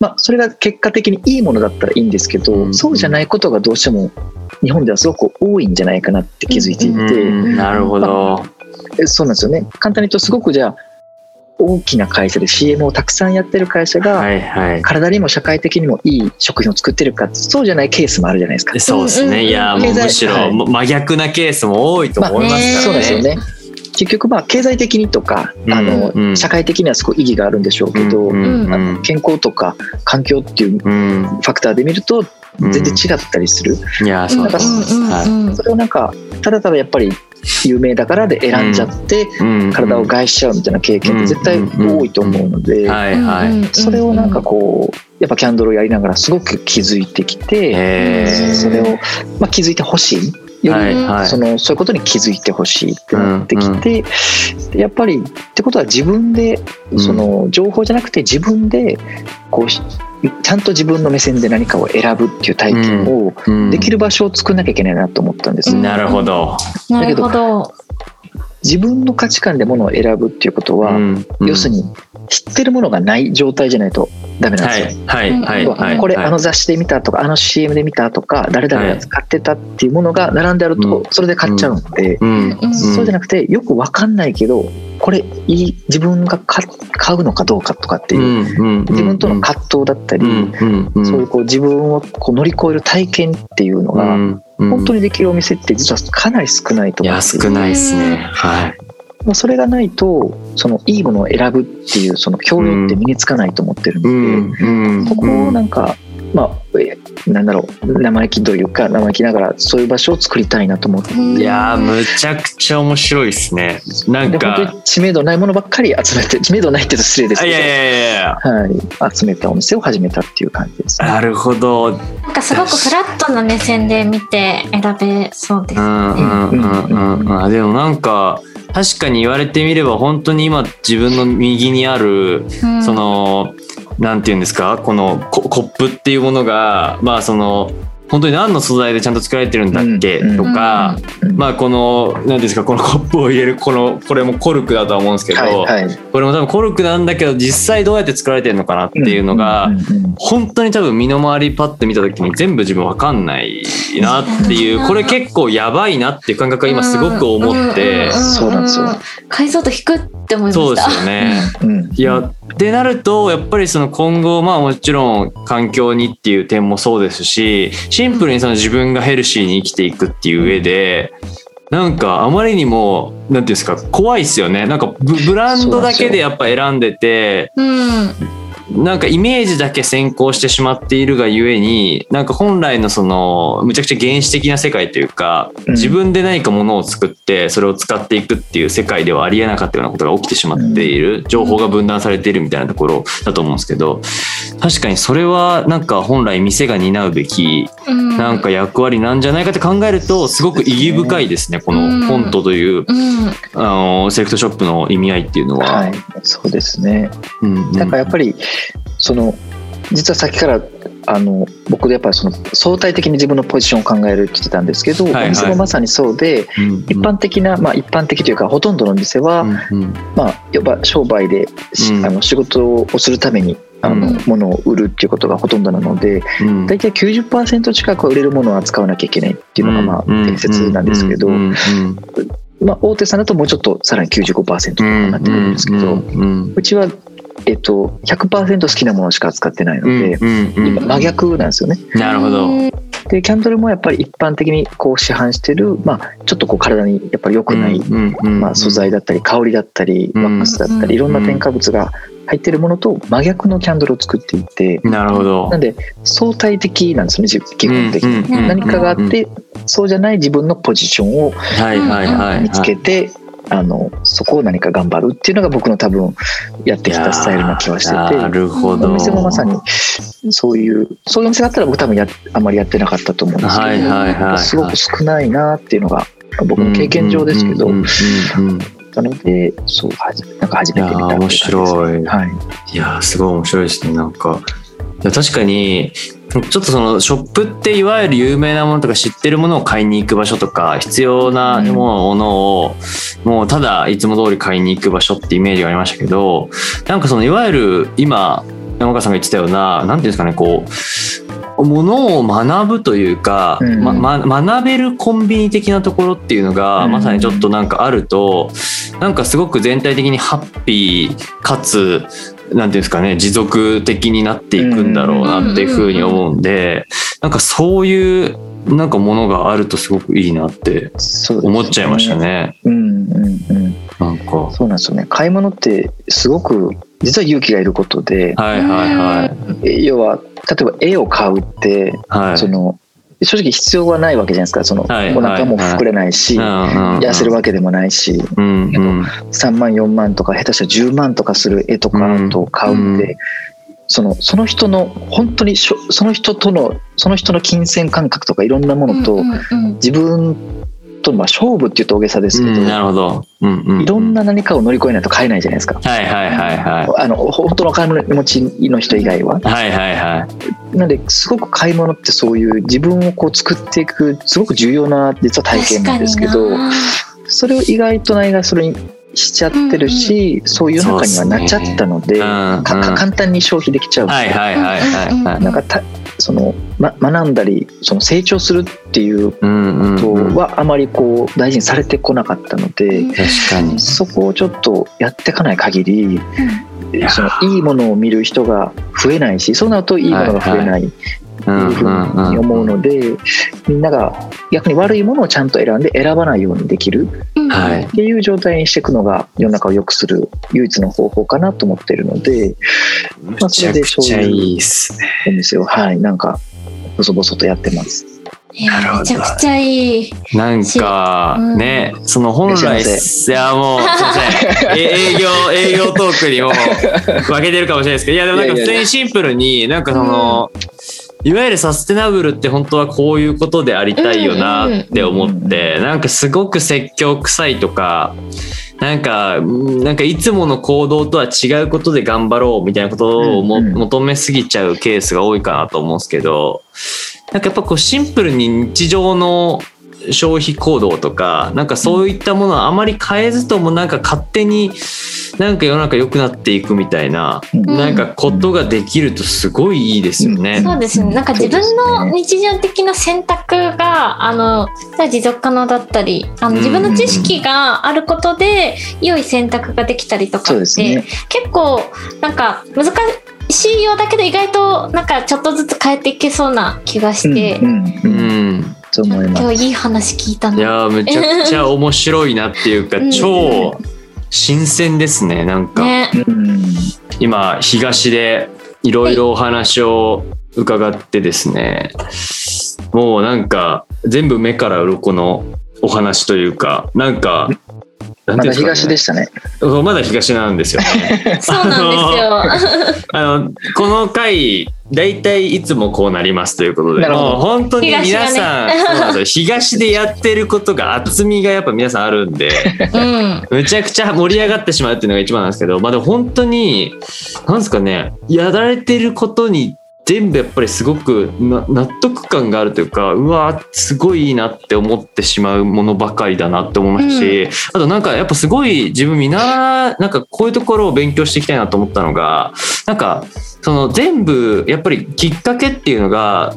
まあそれが結果的にいいものだったらいいんですけど、うん。そうじゃないことがどうしても日本ではすごく多いんじゃないかなって気づいていて、うん。なるほど。えそうなんですよね。簡単に言うとすごくじゃあ大きな会社で CM をたくさんやってる会社が、はいはい。体にも社会的にもいい食品を作ってるかそうじゃないケースもあるじゃないですか。そうですね。いやもうむしろはい。真逆なケースも多いと思いますね。そうからねですよね。結局まあ経済的にとか、あのうん。うん社会的にはすごい意義があるんでしょうけど、うんうん。あの健康とか環境っていうフうん。ァクターで見ると全然違ったりする、いやそうですう。んうんはい。うんそれをなんかただただやっぱり有名だからで選んじゃってうん体を害しちゃうみたいな経験って絶対多いと思うので、それをなんかこうやっぱキャンドルをやりながらすごく気づいてきて、それを、まあ、気づいてほしいよりそのそういうことに気づいてほしいってなってきて、でやっぱりってことは自分でうん。その情報じゃなくて自分でこうしちゃんと自分の目線で何かを選ぶっていう体験をうん。できる場所を作んなきゃいけないなと思ったんです、うんなるほど。なるほど。自分の価値観でものを選ぶっていうことは、うん要するに知ってるものがない状態じゃないとダメなんですよ。はいはいはい要ははい。これあの雑誌で見たとかあの CM で見たとか誰々が使ってたっていうものが並んであるうん。とそれで買っちゃうので、うん。うん。そうじゃなくてよく分かんないけどこれいい自分が買買うのかどうかとかっていう、自分との葛藤だったり、そういうこう自分をこう乗り越える体験っていうのが、本当ににできるお店って実はかなり少ないと思うんですよ。少ないですね。はい。まあそれがないとそのいいものを選ぶっていうその教養って身につかないと思ってるので、うん。ここをなんか、まあえなんだろう生意気というか生意気ながらそういう場所を作りたいなと思って。いやーむちゃくちゃ面白いですね。なんか。に知名度ないものばっかり集めて知名度ないって言うと失礼ですけど。いやいやいやいや。はい、集めたお店を始めたっていう感じです、ね。なるほど。なんかすごくフラットな目線で見て選べそうです。うんうんうんうん。うん。でもなんか確かに言われてみれば本当に今自分の右にあるうん。そのなんていうんですかこのココップっていうものがまあその本当に何の素材でちゃんと作られてるんだっけうん。とか、うん。まあこの何ていうんですかこのコップを入れるこのこれもコルクだとは思うんですけど、はいはい、これも多分コルクなんだけど実際どうやって作られてるのかなっていうのが、本当に多分身の回りパッて見た時に全部自分わかんないなっていうこれ結構やばいなっていう感覚が今すごく思って。そうなんですよ。解像度低って思いました。そうですよね。うんいやってなるとやっぱりその今後まあもちろん環境にっていう点もそうですしシンプルにその自分がヘルシーに生きていくっていう上でなんかあまりにもなんていうんですか怖いっすよねなんかブブランドだけでやっぱ選んでて。なんかイメージだけ先行してしまっているがゆえになんか本来のそのむちゃくちゃ原始的な世界というかうん自分で何かものを作ってそれを使っていくっていう世界ではありえなかったようなことが起きてしまっている情報が分断されているみたいなところだと思うんですけど確かにそれはなんか本来店が担うべきうん。なんか役割なんじゃないかって考えるとすごく意義深いですねこのフォントといううん。あのセレクトショップの意味合いっていうのは。はい、そうですね。うんうんだからやっぱりその実はさっきからあの僕でやっぱりその相対的に自分のポジションを考えるって言ってたんですけど、はいはい。お店もまさにそうでうんうん。一般的な、まあ、一般的というかほとんどの店は、うんうん。まあ、やっぱ商売でし、うん。あの仕事をするためにあの、うん。物を売るっていうことがほとんどなのでうん。大体90%近くは売れるものを扱わなきゃいけないっていうのがまあうん。定説なんですけど、まあ、大手さんだともうちょっとさらに95%とかになってくるんですけど、うちは、えっと、100%好きなものしか扱ってないので、うんうん今真逆なんですよね。なるほど。でキャンドルもやっぱり一般的にこう市販してる、まあ、ちょっとこう体にやっぱり良くない、まあ、素材だったり香りだったりワックスだったりいろんな添加物が入ってるものと真逆のキャンドルを作っていてなるほど。なんで相対的なんですね基本的に、何かがあってそうじゃない自分のポジションを見つけてあのそこを何か頑張るっていうのが僕の多分やってきたスタイルな気はしててなるほどお店もまさにそういうそういうお店があったら僕多分やあんまりやってなかったと思うんですけど、はいはいはいはい、すごく少ないなっていうのが僕の経験上ですけど。なので、そう、なんか初めて見た面白い。はい。いや、すごい面白いですね。なんか、確かに、ちょっとそのショップっていわゆる有名なものとか知ってるものを買いに行く場所とか必要なものをもうただいつも通り買いに行く場所ってイメージがありましたけどなんかそのいわゆる今山川さんが言ってたような何ていうんですかねこうものを学ぶというか、うん。まま、学べるコンビニ的なところっていうのが、うん、まさにちょっとなんかあるとなんかすごく全体的にハッピーかつなんていうんですかね持続的になっていくんだろうなっていうふうに思うんでなんかそういうなんかものがあるとすごくいいなって思っちゃいましたね。うねうんうんうん。なんかそうなんですよね。買い物ってすごく実は勇気がいることで、はいはいはい。要は例えば絵を買うって、はい、その正直必要はないわけじゃないですか。その、お腹も膨れないし、痩せるわけでもないし、うん、3万4万とか下手したら10万とかする絵とかアートを買うんで、そのその人の本当にその人とのその人の金銭感覚とかいろんなものと自分とまあ勝負っていうと大げさですけど、うん、なるほど、うんうんうん、いろんな何かを乗り越えないと買えないじゃないですか？はいはいはいはい。あの本当の金持ちの人以外は。はいはいはい。なんですごく買い物ってそういう自分をこう作っていくすごく重要な実は体験なんですけど、それを意外とないがそれにしちゃってるし、うんうん、そういう中にはなっちゃったので、ね。うんうん、簡単に消費できちゃうはいはいはいはい、なんかたその、ま、学んだりその成長するっていうことはあまりこう大事にされてこなかったので、確かに。そこをちょっとやっていかない限り、そのいいものを見る人が増えないしそうなるといいものが増えないっていうふうに思うので、みんなが逆に悪いものをちゃんと選んで選ばないようにできるっていう状態にしていくのが世の中を良くする唯一の方法かなと思っているので、まあ、それでそういうお店を、はい、なんか細々とやってます。めちゃくちゃいい。なんか、ね、うん、その本来、いやもう、すいません。営業、営業トークにも負けてるかもしれないですけど、いやでもなんか普通にシンプルに、なんかその、いわゆるサステナブルって本当はこういうことでありたいよなって思って、なんかすごく説教臭いとか、なんか、なんかいつもの行動とは違うことで頑張ろうみたいなことをも、求めすぎちゃうケースが多いかなと思うんですけど、なんかやっぱこうシンプルに日常の消費行動とかなんかそういったものはあまり変えずともなんか勝手になんか世の中良くなっていくみたいな、うん、なんかことができるとすごいいいですよね。そうですね。なんか自分の日常的な選択があの持続可能だったり、あの自分の知識があることで良い選択ができたりとかって、ね、結構なんか難しいようだけど意外となんかちょっとずつ変えていけそうな気がして。うん、うん今日いい話聞いたいやめちゃくちゃ面白いなっていうか、超新鮮ですねなんか、ね、今東でいろいろお話を伺ってですね、もうなんか全部目から鱗のお話というかなんかまだ東でしたね。まだ東なんですよね。そうなんですよ。あの、この回、大体いつもこうなりますということで、もう本当に皆さん、ね、東でやってることが厚みがやっぱ皆さんあるんで、うん、むちゃくちゃ盛り上がってしまうっていうのが一番なんですけど、まあでも本当に、なんですかね、やられてることに全部やっぱりすごく納得感があるというかうわすごいいいなって思ってしまうものばかりだなって思いますし、うん、あとなんかやっぱすごい自分見習なんかこういうところを勉強していきたいなと思ったのがなんかその全部やっぱりきっかけっていうのが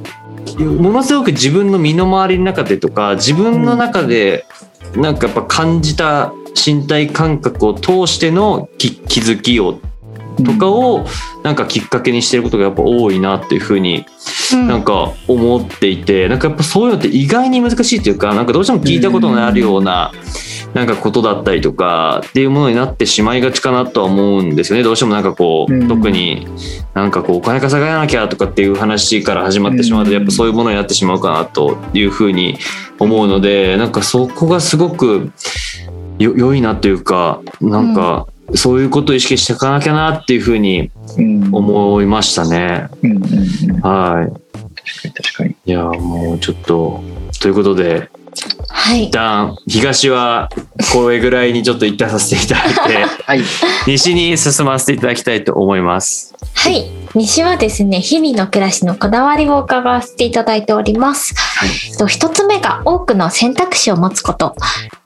ものすごく自分の身の回りの中でとか自分の中でなんかやっぱ感じた身体感覚を通しての気づきをとかをなんかきっかけにしてることがやっぱ多いなっていうふうになんか思っていてなんかやっぱそういうのって意外に難しいというかなんかどうしても聞いたことのあるようななんかことだったりとかっていうものになってしまいがちかなとは思うんですよね。どうしてもなんかこう、特になんかこうお金稼がなきゃとかっていう話から始まってしまうとやっぱそういうものになってしまうかなというふうに思うのでなんかそこがすごくよ良いなというかなんかそういうことを意識していかなきゃなっていうふうに思いましたね。はい。確かに。いやもうちょっとということではい、一旦東はこれぐらいにちょっと一旦させていただいて、はい、西に進ませていただきたいと思います。はい、西はですね日々の暮らしのこだわりを伺わせていただいております。はい、一つ目が多くの選択肢を持つこと。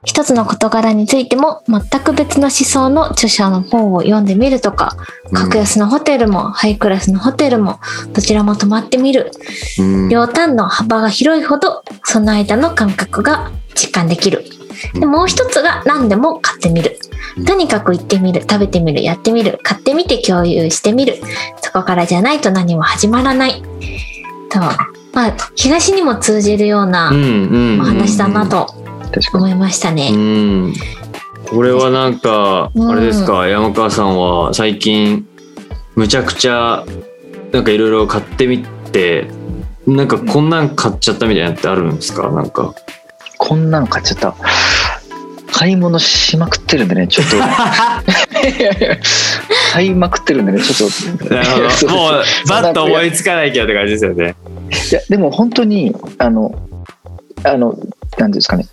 一つの事柄についても全く別の思想の著者の本を読んでみるとか、格安のホテルもハイクラスのホテルもどちらも泊まってみる。うん、両端の幅が広いほどその間の感覚が実感できる。でもう一つが何でも買ってみる。とにかく行ってみる、食べてみる、やってみる、買ってみて共有してみる。そこからじゃないと何も始まらない。と、まあ、東にも通じるようなお話だなと思いましたね。うん。これはなんか、あれですか、山川さんは最近むちゃくちゃなんかいろいろ買ってみてなんかこんなん買っちゃったみたいなってあるんですか？なんか。こんなん買っちゃった買い物しまくってるんでねちょっと。買いまくってるんでねちょっと。なるほど。もうバッと思いつかないけどって感じですよね。いやでも本当にあのあの何ですかね。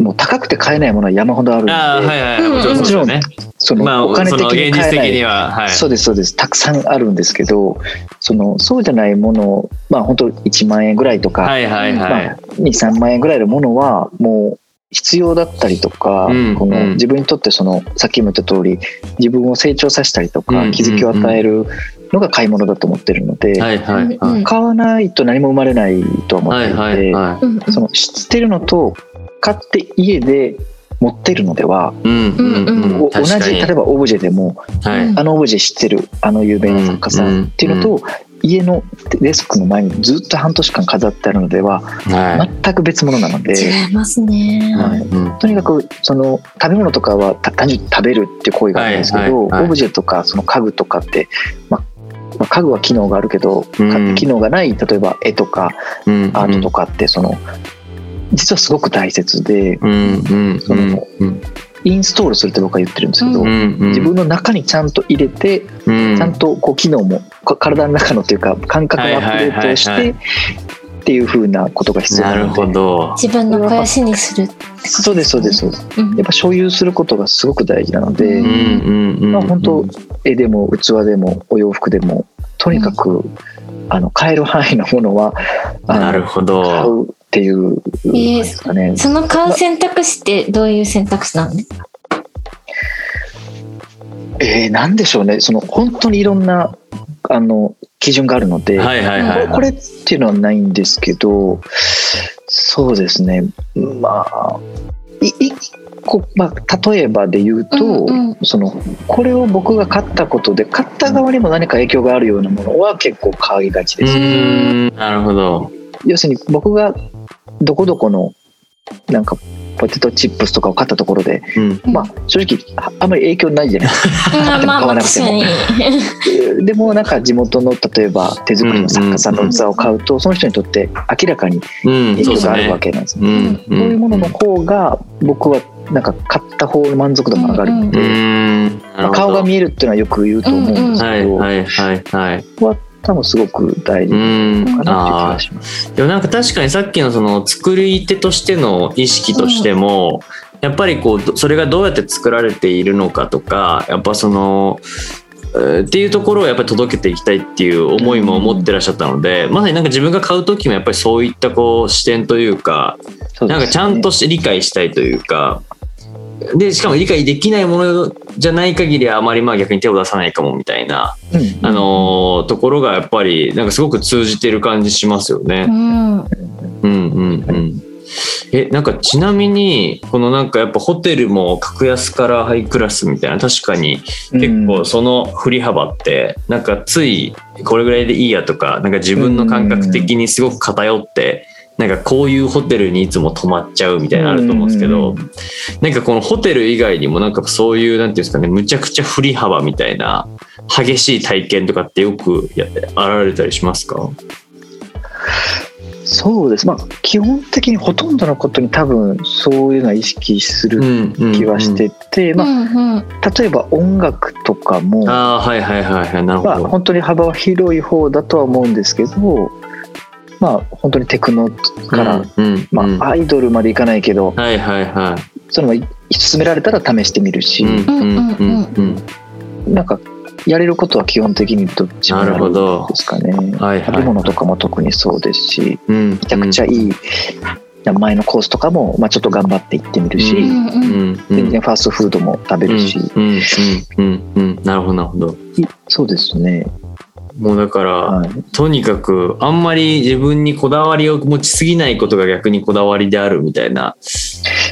もう高くて買えないものは山ほどあるんで、はいはい、もちろんね、そのお金的に買えない、はい、そうですそうです。たくさんあるんですけどそのそうじゃないものまあ本当1万円ぐらいとか、はいはいはい。まあ、23万円ぐらいのものはもう必要だったりとか、うん、この自分にとってそのさっきも言った通り自分を成長させたりとか、気づきを与えるのが買い物だと思ってるので、買わないと何も生まれないと思っていて、はいはいはい、その知ってるのと買って家で持ってるのでは、うんうん、同じ例えばオブジェでも、はい、あのオブジェ知ってるあの有名な作家さんっていうのと、家のデスクの前にずっと半年間飾ってあるのでは、はい、全く別物なので違いますね、はい、とにかくその食べ物とかは単純に食べるっていう行為があるんですけど、オブジェとかその家具とかって、まあまあ、家具は機能があるけど、うん、機能がない例えば絵とかアートとかってその実はすごく大切で、そのインストールするって僕は言ってるんですけど、自分の中にちゃんと入れて、ちゃんとこう機能も体の中のというか感覚のアップデートをして、っていうふうなことが必要なるほど。自分の肥やしにするそうですそうですそうです、やっぱ所有することがすごく大事なので、まあ本当絵でも器でもお洋服でもとにかく、あの買える範囲のものはなるほど。買うっていうですかね、えー、その買う選択肢ってどういう選択肢なの？えー、なんでしょうね。その本当にいろんなあの基準があるので、はいはいはい、これっていうのはないんですけどそうですね。まあ一個、まあ、例えばで言うと、うんうん、そのこれを僕が買ったことで買った側にも何か影響があるようなものは結構買いがちです、ね、なるほど。要するに僕がどこどこのなんかポテトチップスとかを買ったところで、うん、まあ正直あんまり影響ないじゃないですか。買わなくても。でもなんか地元の例えば手作りの作家さんの器を買うと、その人にとって明らかに影響があるわけなんですね。そういうものの方が僕はなんか買った方の満足度も上がるので、まあ、顔が見えるっていうのはよく言うと思うんですけど、はいはいはい、多分すごく大事かなって気がします。でもなんか確かにさっきのその作り手としての意識としても、やっぱりこうそれがどうやって作られているのかとかやっぱそのっていうところをやっぱり届けていきたいっていう思いも持ってらっしゃったので、まさになんか自分が買う時もやっぱりそういったこう視点というかなんかちゃんと理解したいというかで、しかも理解できないものじゃない限りはあまりまあ逆に手を出さないかもみたいな、うん、あのー、ところがやっぱりなんかすごく通じてる感じしますよね。うん、うん、うんうん。えなんかちなみにこのなんかやっぱホテルも格安からハイクラスみたいな確かに結構その振り幅ってなんかついこれぐらいでいいやとかなんか自分の感覚的にすごく偏ってなんかこういうホテルにいつも泊まっちゃうみたいなのあると思うんですけどなんかこのホテル以外にもなんかそういうなんていうんですかねむちゃくちゃ振り幅みたいな激しい体験とかってよくや現れたりしますか？そうです。まあ基本的にほとんどのことに多分そういうのは意識する気はしてて、まあ、例えば音楽とかもあはいはいはいはい。なるほど、まあ、本当に幅は広い方だとは思うんですけどまあ本当にテクノから、うんうん、まあ、アイドルまでいかないけど、はいはいはい、その勧められたら試してみるし、うんうんうん、なんかやれることは基本的にどっちもあるんですかね。はいはい、食べ物とかも特にそうですし、うん、めちゃくちゃいい、前のコースとかも、まあ、ちょっと頑張って行ってみるし、うんうん、全然ファーストフードも食べるし、なるほどなるほど。そうですねもうだから、はい、とにかくあんまり自分にこだわりを持ちすぎないことが逆にこだわりであるみたいな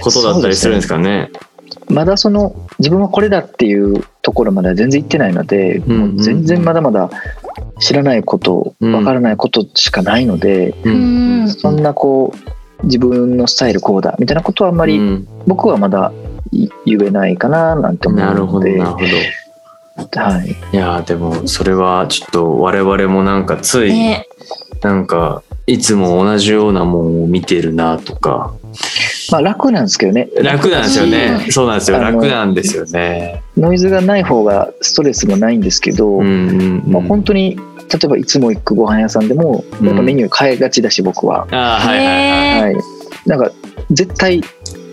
ことだったりするんですかね。まだその自分はこれだっていうところまでは全然行ってないので、うんうん、もう全然まだまだ知らないことわ、からないことしかないので、うん、そんなこう自分のスタイルこうだみたいなことはあんまり僕はまだ言えないかななんて思うので。なるほどはい、いやでもそれはちょっと我々もなんかつい、ね、なんかいつも同じようなもんを見てるなとか。まあ楽なんですけどね。楽なんですよね。そうなんですよ。楽なんですよね。ノイズがない方がストレスもないんですけど、うんうんうん、まあ、本当に例えばいつも行くご飯屋さんでもやっぱメニュー変えがちだし僕は、あはいはいはい、はい、なんか絶対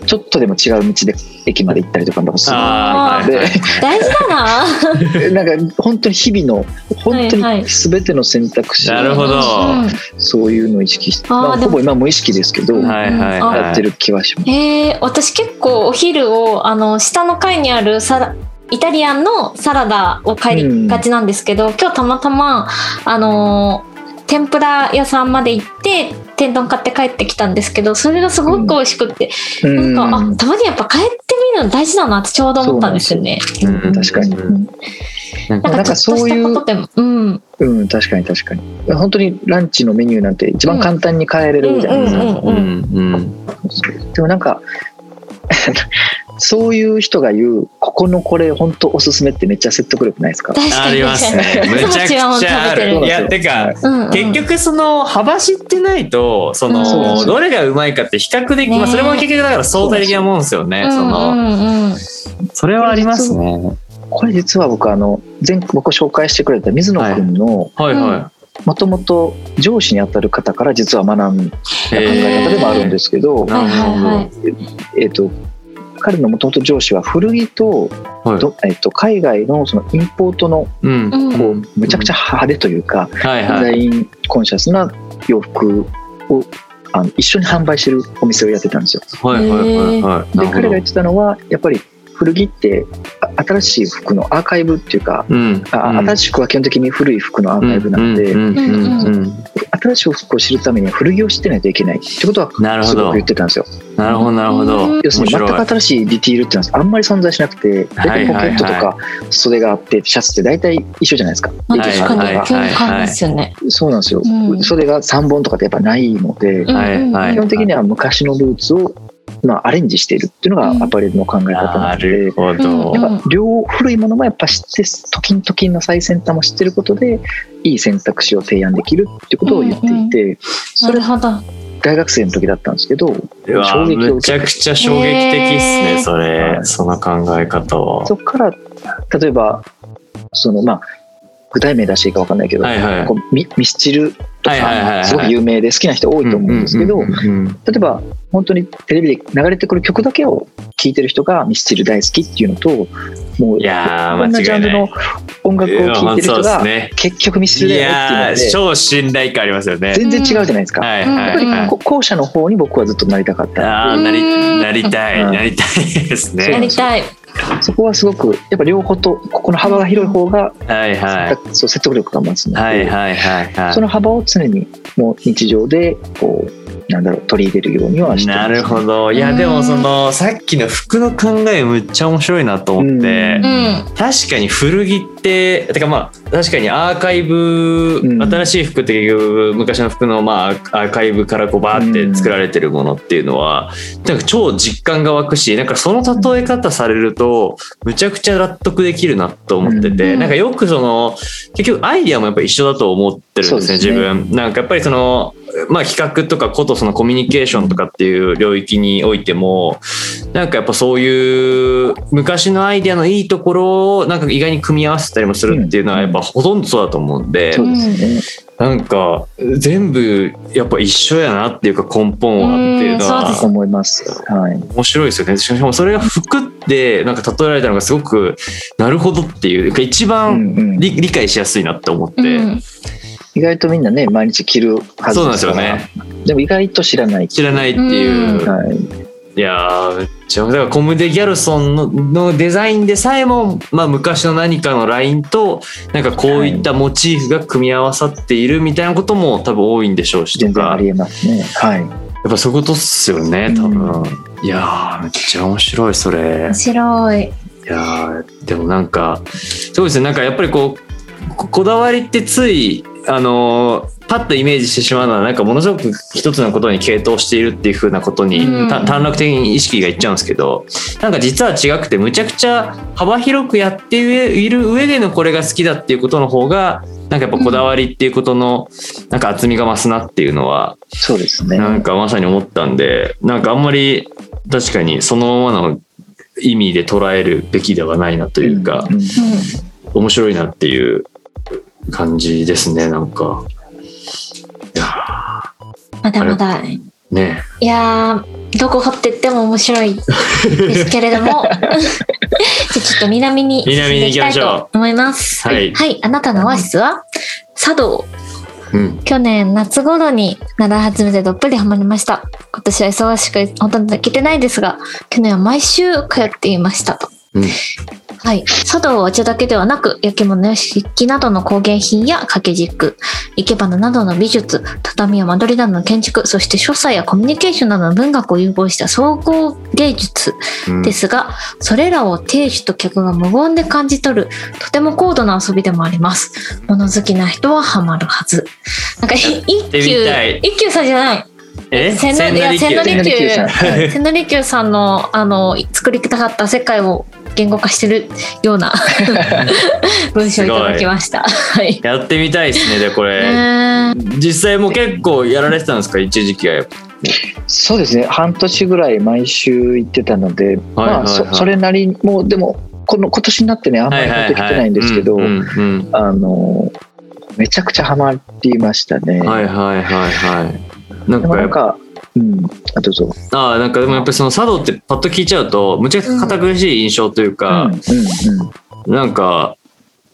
ちょっとでも違う道で駅まで行ったりとかもする。ので、大事だな。なんか本当に日々の本当に全ての選択肢なるほど。そういうのを意識して、まあ、ほぼ今無意識ですけど、はいはい、やってる気はします。えー、私結構お昼をあの下の階にあるサイタリアンのサラダを買いがちなんですけど、うん、今日たまたまあの天ぷら屋さんまで行って天丼買って帰ってきたんですけどそれがすごく美味しくて、うん、なんかあたまにやっぱ帰ってみるの大事だなってちょうど思ったんですよね。うん、確かに、なんかそういう、うん、うん、確かに確かに。本当にランチのメニューなんて一番簡単に変えれるじゃないですか。でもなんか そういう人が言う、ここのこれ本当おすすめってめっちゃ説得力ないですか？ありますね。めちゃくちゃある。いや、てか、うんうん、結局その幅知ってないと、その、うん、どれがうまいかって比較でき、ね、まあそれも結局だから相対的なもんですよね。その、うんうん、それはありますね。これ実は僕あの、前僕紹介してくれた水野君の、はい、はいはい。もともと上司にあたる方から実は学んだ考え方でもあるんですけど、えっ、と彼のもともと上司は古着と,、はい。えっと、海外のそのインポートの、うん、こうむちゃくちゃ派手というか、デザインコンシャスな洋服をあの一緒に販売してるお店をやってたんですよ。はいはいはいはい、で彼が言ってたのはやっぱり古着って新しい服のアーカイブっていうか、うん、あ新しくは基本的に古い服のアーカイブなので、新しい服を知るためには古着を知ってないといけないってことはすごく言ってたんですよ。なるほどなるほど。要するに全く新しいディティールっていうのはあんまり存在しなくて大体ポケットとか袖があってシャツって大体一緒じゃないですか。そうなんですよ。袖が3本とかってやっぱないので、基本的には昔のルーツをまあ、アレンジしているっていうのがアパレルの考え方なので、やっぱ両古いものもやっぱ知って時々時の最先端も知ってることでいい選択肢を提案できるっていうことを言っていて、それ大学生の時だったんですけど衝撃をめちゃくちゃ衝撃的っすねそれ。その考え方は。そこから例えばそのまあ具体名出していいか分かんないけど、はいはい、こうミミスチルとかすごく有名で好きな人多いと思うんですけど例えば本当にテレビで流れてくる曲だけを聴いてる人がミスチル大好きっていうのともういやこんなジャンルの音楽を聴いてる人が結局ミスチルだよっていうので超信頼感ありますよね。全然違うじゃないですか、やっぱり後者の方に僕はずっとなりたかった。あなりなりたいなりたいですね。なりたいそこはすごくやっぱ両方とここの幅が広い方が、はいはい、そう説得力が増すので、はいはいはいはい、その幅を常にもう日常でこうなんだろう取り入れるようにはしてます。なるほど。いやでもそのさっきの服の考えむっちゃ面白いなと思って、うん。確かに古着っててかまあ確かにアーカイブ、うん。新しい服って結局昔の服のまあアーカイブからこうバーって作られてるものっていうのは、なんか超実感が湧くしなんかその例え方されるとむちゃくちゃ納得できるなと思ってて、うん。なんかよくその結局アイディアもやっぱ一緒だと思ってるんですねね。自分。なんかやっぱりそのまあ企画とかことそのコミュニケーションとかっていう領域においてもなんかやっぱそういう昔のアイデアのいいところをなんか意外に組み合わせたりもするっていうのはやっぱほとんどそうだと思うんで、そうですね。なんか全部やっぱ一緒やなっていうか根本はっていうのは思います。はい。面白いですよね。しかもそれが服ってなんか例えられたのがすごくなるほどっていうか一う番んうん。理理解しやすいなって思って。うん。意外とみんなね毎日着るはずそうなんですよからね。でも意外と知らない。知らないっていう。うん。はいいやーめっちゃだからコムデ・ギャルソンののデザインでさえも、まあ、昔の何かのラインとなんかこういったモチーフが組み合わさっているみたいなことも多分多いんでしょうしとか。全然ありえますね。はい。やっぱそういうことっすよね多分、いやーめっちゃ面白いそれ。面白い。いやーでもなんかそうですねなんかやっぱりこうここだわりってついあのーパッとイメージしてしまうのはなんかものすごく一つのことに傾倒しているっていう風なことに、うん。た短絡的に意識がいっちゃうんですけどなんか実は違くてむちゃくちゃ幅広くやっている上でのこれが好きだっていうことの方がなんかやっぱこだわりっていうことのなんか厚みが増すなっていうのはそうですね。なんかまさに思ったんでなんかあんまり確かにそのままの意味で捉えるべきではないなというか、んん。面白いなっていう感じですねなんかいやまだまだ。ーねいやー、どこ掘ってっても面白いですけれども。じゃあちょっと南に進んでいきたいと思います。はいはい。あなたのオアシスは？茶道。うん去年夏頃に習い始めてどっぷりハマりました。今年は忙しくほとんど行けてないですが、去年は毎週通っていましたと。うんはい。茶道はお茶だけではなく、焼き物や漆器などの工芸品や掛け軸、生け花などの美術、畳や間取りなどの建築、そして所作やコミュニケーションなどの文学を融合した総合芸術うんですが、それらを亭主と客が無言で感じ取る、とても高度な遊びでもあります。物好きな人はハマるはず。なんか、い一休一休さんじゃない。え？千利休千利休さんの、あの、作りたかった世界を言語化してるような 文章をいただきました。はい。やってみたいですねでこれ、ね実際もう結構やられてたんですか？一時期はやっぱ。そうですね。半年ぐらい毎週行ってたので、はいはいまあはいそそれなりにもうでもこの今年になってねあんまり入ってきてないんですけど、あのめちゃくちゃハマりましたね。うんはいはいはい。はいなんか、うん、あどう。ああなんかでもやっぱりその茶道ってパッと聞いちゃうとむちゃくちゃ堅苦しい印象というか、うん、なんか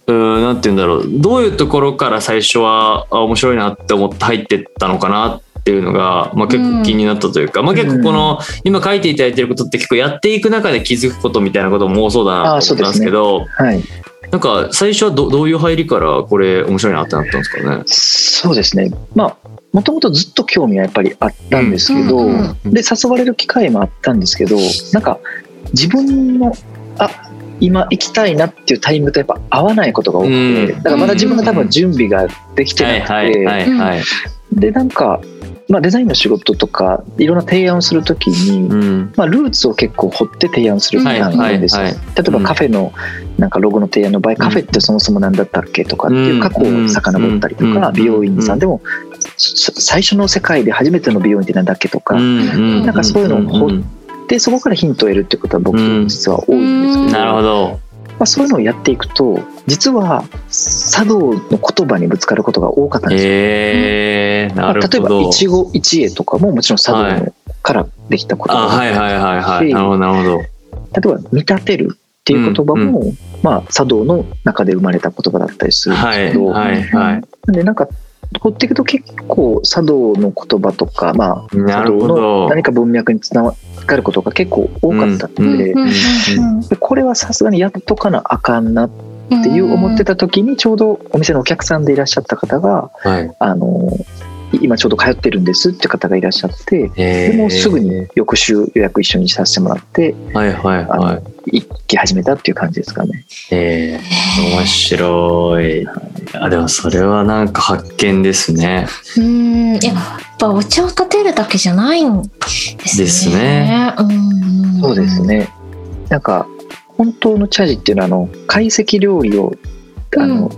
うんなんて言うんだろうどういうところから最初はあ面白いなって思って入ってったのかなっていうのが、まあ、結構気になったというか、まあ、結構この、今書いていただいてることって結構やっていく中で気づくことみたいなことも多そうだなと思ったんですけどはい。なんか最初はどどういう入りからこれ面白いなってなったんですかね？そうですね。まあもともとずっと興味はやっぱりあったんですけど、うん。うんうんで誘われる機会もあったんですけど、なんか自分のあ今行きたいなっていうタイミングとやっぱ合わないことが多くて、うん。だからまだ自分が多分準備ができてはいなくて、はいはいはい。でなんか、まあ、デザインの仕事とかいろんな提案をするときに、うん。まあ、ルーツを結構掘って提案するはいパターンが多いんですよ。はいはい。例えばカフェのなんかロゴの提案の場合、カフェってそもそも何だったっけとかっていう過去を遡ったりとか、うん。美容院さん。でもそ最初の世界で初めての美容院って何だっけとか、ななんかそういうのを掘っでそこからヒントを得るっていうことは僕実は多いんですけど、なるほど。まあ、そういうのをやっていくと実は茶道の言葉にぶつかることが多かったんですよ。えー、なるまあ例えほど。ば一期一会とかももちろん茶道のからできた言葉あ、はいはいはいはい。しなるほど。例えば見立てるっていう言葉も、まあ、茶道の中で生まれた言葉だったりするんですはいけど、はいはい。なんでなんか掘っていくと結構茶道の言葉とか、まあ、茶なるほ道のど。何か文脈につながることが結構多かったので,、うんうんでこれはさすがにやっとかなあかんなっていう思ってた時にちょうどお店のお客さんでいらっしゃった方がはい。あの今ちょうど通ってるんですって方がいらっしゃってでもうすぐに翌週予約一緒にさせてもらってはいはいはい。行き始めたっていう感じですかね。えー、面白い。あでもそれはなんか発見ですね。うん。やっぱお茶を立てるだけじゃないんですね。ですね。うん。そうです。ね。なんか本当の茶事っていうのはあの懐石料理をあの、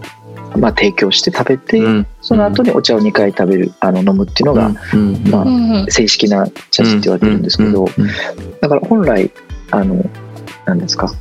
まあ、提供して食べて、うん。その後にお茶を2回食べるあの飲むっていうのが、うん。うん。まあうん。正式な茶事って言われてるんですけど、うん。うん。だから本来あの何ですか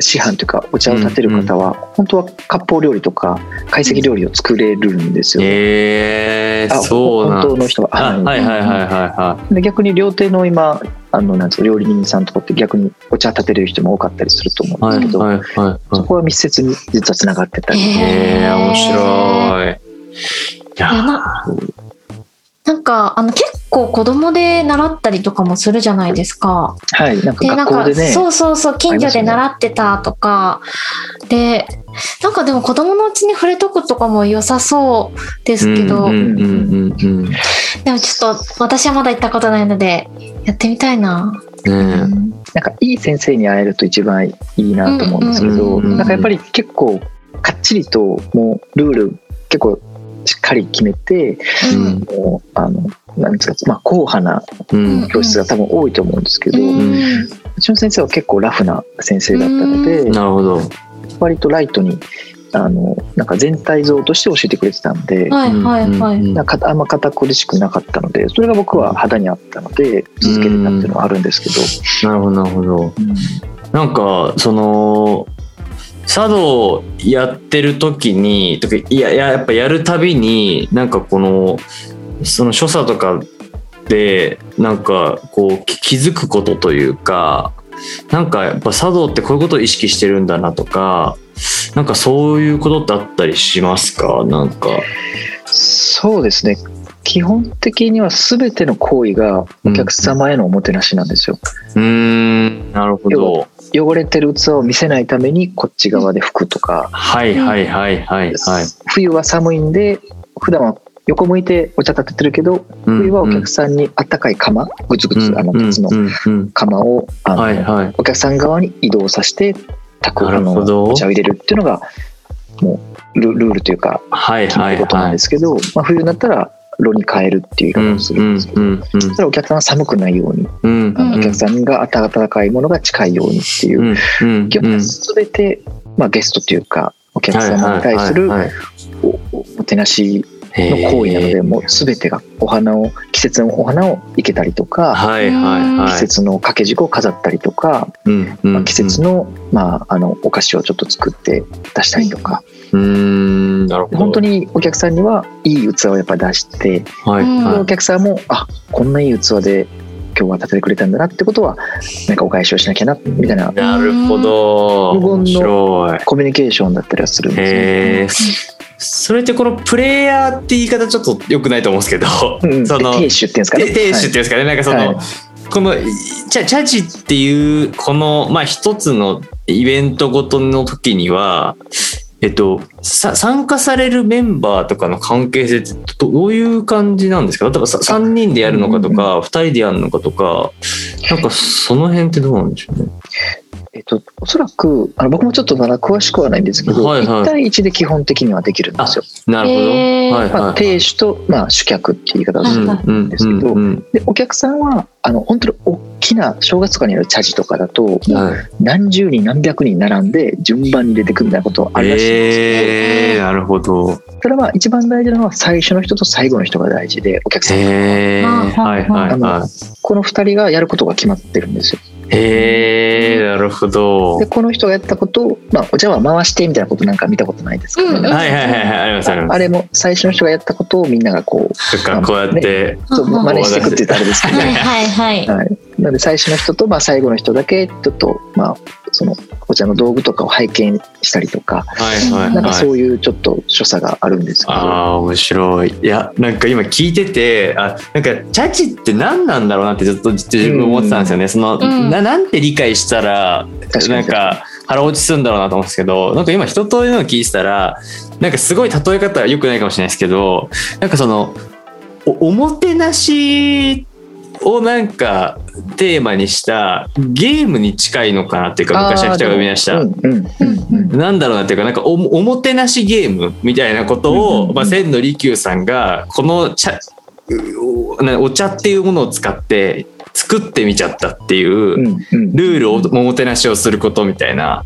師範というかお茶を立てる方は、本当は割烹料理とか懐石料理を作れるんですよ。えー、あそうなん本当の人ははい。はい。はい。はい。はで逆に料亭の今あのなん料理人さんとかって逆にお茶立てれる人も多かったりすると思い。はいうんですけど、はいはいはそこは密接に実はつながってたり、い。えー、面白い。いやななんかあの結構子供で習ったりとかもするじゃないですか。はいなんかでなんか学校でねそうそうそう近所で習ってたとか、でなんかでも子供のうちに触れとくとかも良さそうですけど、でもちょっと私はまだ行ったことないのでやってみたいな。え。うんなんかいい先生に会えると一番いいなと思うんですけど、なんかやっぱり結構かっちりともうルール結構しっかり決めてうんもうあのなんですかまあ硬派なうん。教室が多分多いと思うんですけど、ううん。ちの先生は結構ラフな先生だったので、うん。なるほど。割とライトにあのなんか全体像として教えてくれてたんで、はいはいはい。うん。なんかあんま堅苦しくなかったのでそれが僕は肌にあったので続けてたっていうのはあるんですけど、なるほどなるほど。なんかその茶道やってる時にとかいやいややっぱやるたびになんかこのその所作とかでなんかこうき気づくことというかなんかやっぱ茶道ってこういうことを意識してるんだなとかなんかそういうことってあったりしますか？なんか。そうですね。基本的には全ての行為がお客様へのおもてなしなんですよ、うーんなるほど汚れてる器を見せないためにこっち側で拭くとか、はいはいはいはいはい。冬は寒いんで普段は横向いてお茶立ててるけど冬はお客さんにあったかい釜グツグツあの鉄の釜をはいはい。お客さん側に移動させて炊くなあのお茶を入れるっていうのがもうルルールというかはい決めはい。ることなんはいですけど、まあ、冬になったら炉に変えるっていう言い方をするんですけど、うんうんそしたらお客さんが寒くないように、うん。お客さんが温かいものが近いようにっていう、うんうん基本的に全て、まあ、ゲストというかお客様に対するおおもてなしはいの行為なので、もう全てがお花を季節のお花を生けたりとか、はいはいはい。季節の掛け軸を飾ったりとか、うんうんまあ、季節の,、まあ、あのお菓子をちょっと作って出したりとか、うーんなるほど。本当にお客さんにはいい器をやっぱ出して、はいうんはお客さんもあこんないい器で今日は立ててくれたんだなってことはなんかお返しをしなきゃなみたいな。いなるほど。無言のコミュニケーションだったりはするんですね。それってこのプレイヤーって言い方ちょっと良くないと思うんですけど、うん。その亭主っていうんですかね。で亭主っていうんですかね、なんかその、はい。このチャチャジっていうこのまあ一つのイベントごとの時にはえっとさ参加されるメンバーとかの関係性ってどどういう感じなんですか？例えばさ3人でやるのかとか2人でやるのかとかなんかその辺ってどうなんでしょうね？えっと、おそらくあの僕もちょっとまだ詳しくはないんですけど、はいはい1対1で基本的にはできるんですよ。なるほど。まあ。亭主と、まあ、主客っていう言い方をするはいんですけど、うんうんでお客さんはあの本当に大きな正月とかにある茶事とかだと、はい何十人何百人並んで順番に出てくみたいなことはあるらしいんですえー、なるほど。けど、ただまあ一番大事なのは最初の人と最後の人が大事でお客さん、へー、はいはいはい。この2人がやることが決まってるんですよ。へー、なるほど。でこの人がやったことを、まあ、お茶碗回してみたいなことなんか見たことないですか？ね、うんうん。はいはいはいはい、ありますあります。あれも最初の人がやったことをみんながこうとかこうやって、そううんうん。真似していくって言ったらあれですけど、はいはいはい。はい、なので最初の人とまあ最後の人だけちょっとまあそのお茶の道具とかを拝見したりとか、はいはいなんかはい。そういうちょっと所作があるんですけど、ああ面白い。いやなんか今聞いててあなんかチャチって何なんだろうなってずっと自分思ってたんですよね。その、うんななんて理解したらなんか腹落ちするんだろうなと思うんですけどなんか今一通りのを聞いてたらなんかすごい例え方は良くないかもしれないですけどなんかそのおおもてなしをなんかテーマにしたゲームに近いのかなっていうか昔の人が生み出した、なんだろうなっていうかなんかおおもてなしゲームみたいなことを、うんまあ、千の利休さんがこの茶お茶っていうものを使って作ってみちゃったっていうルールをおもてなしをすることみたいな。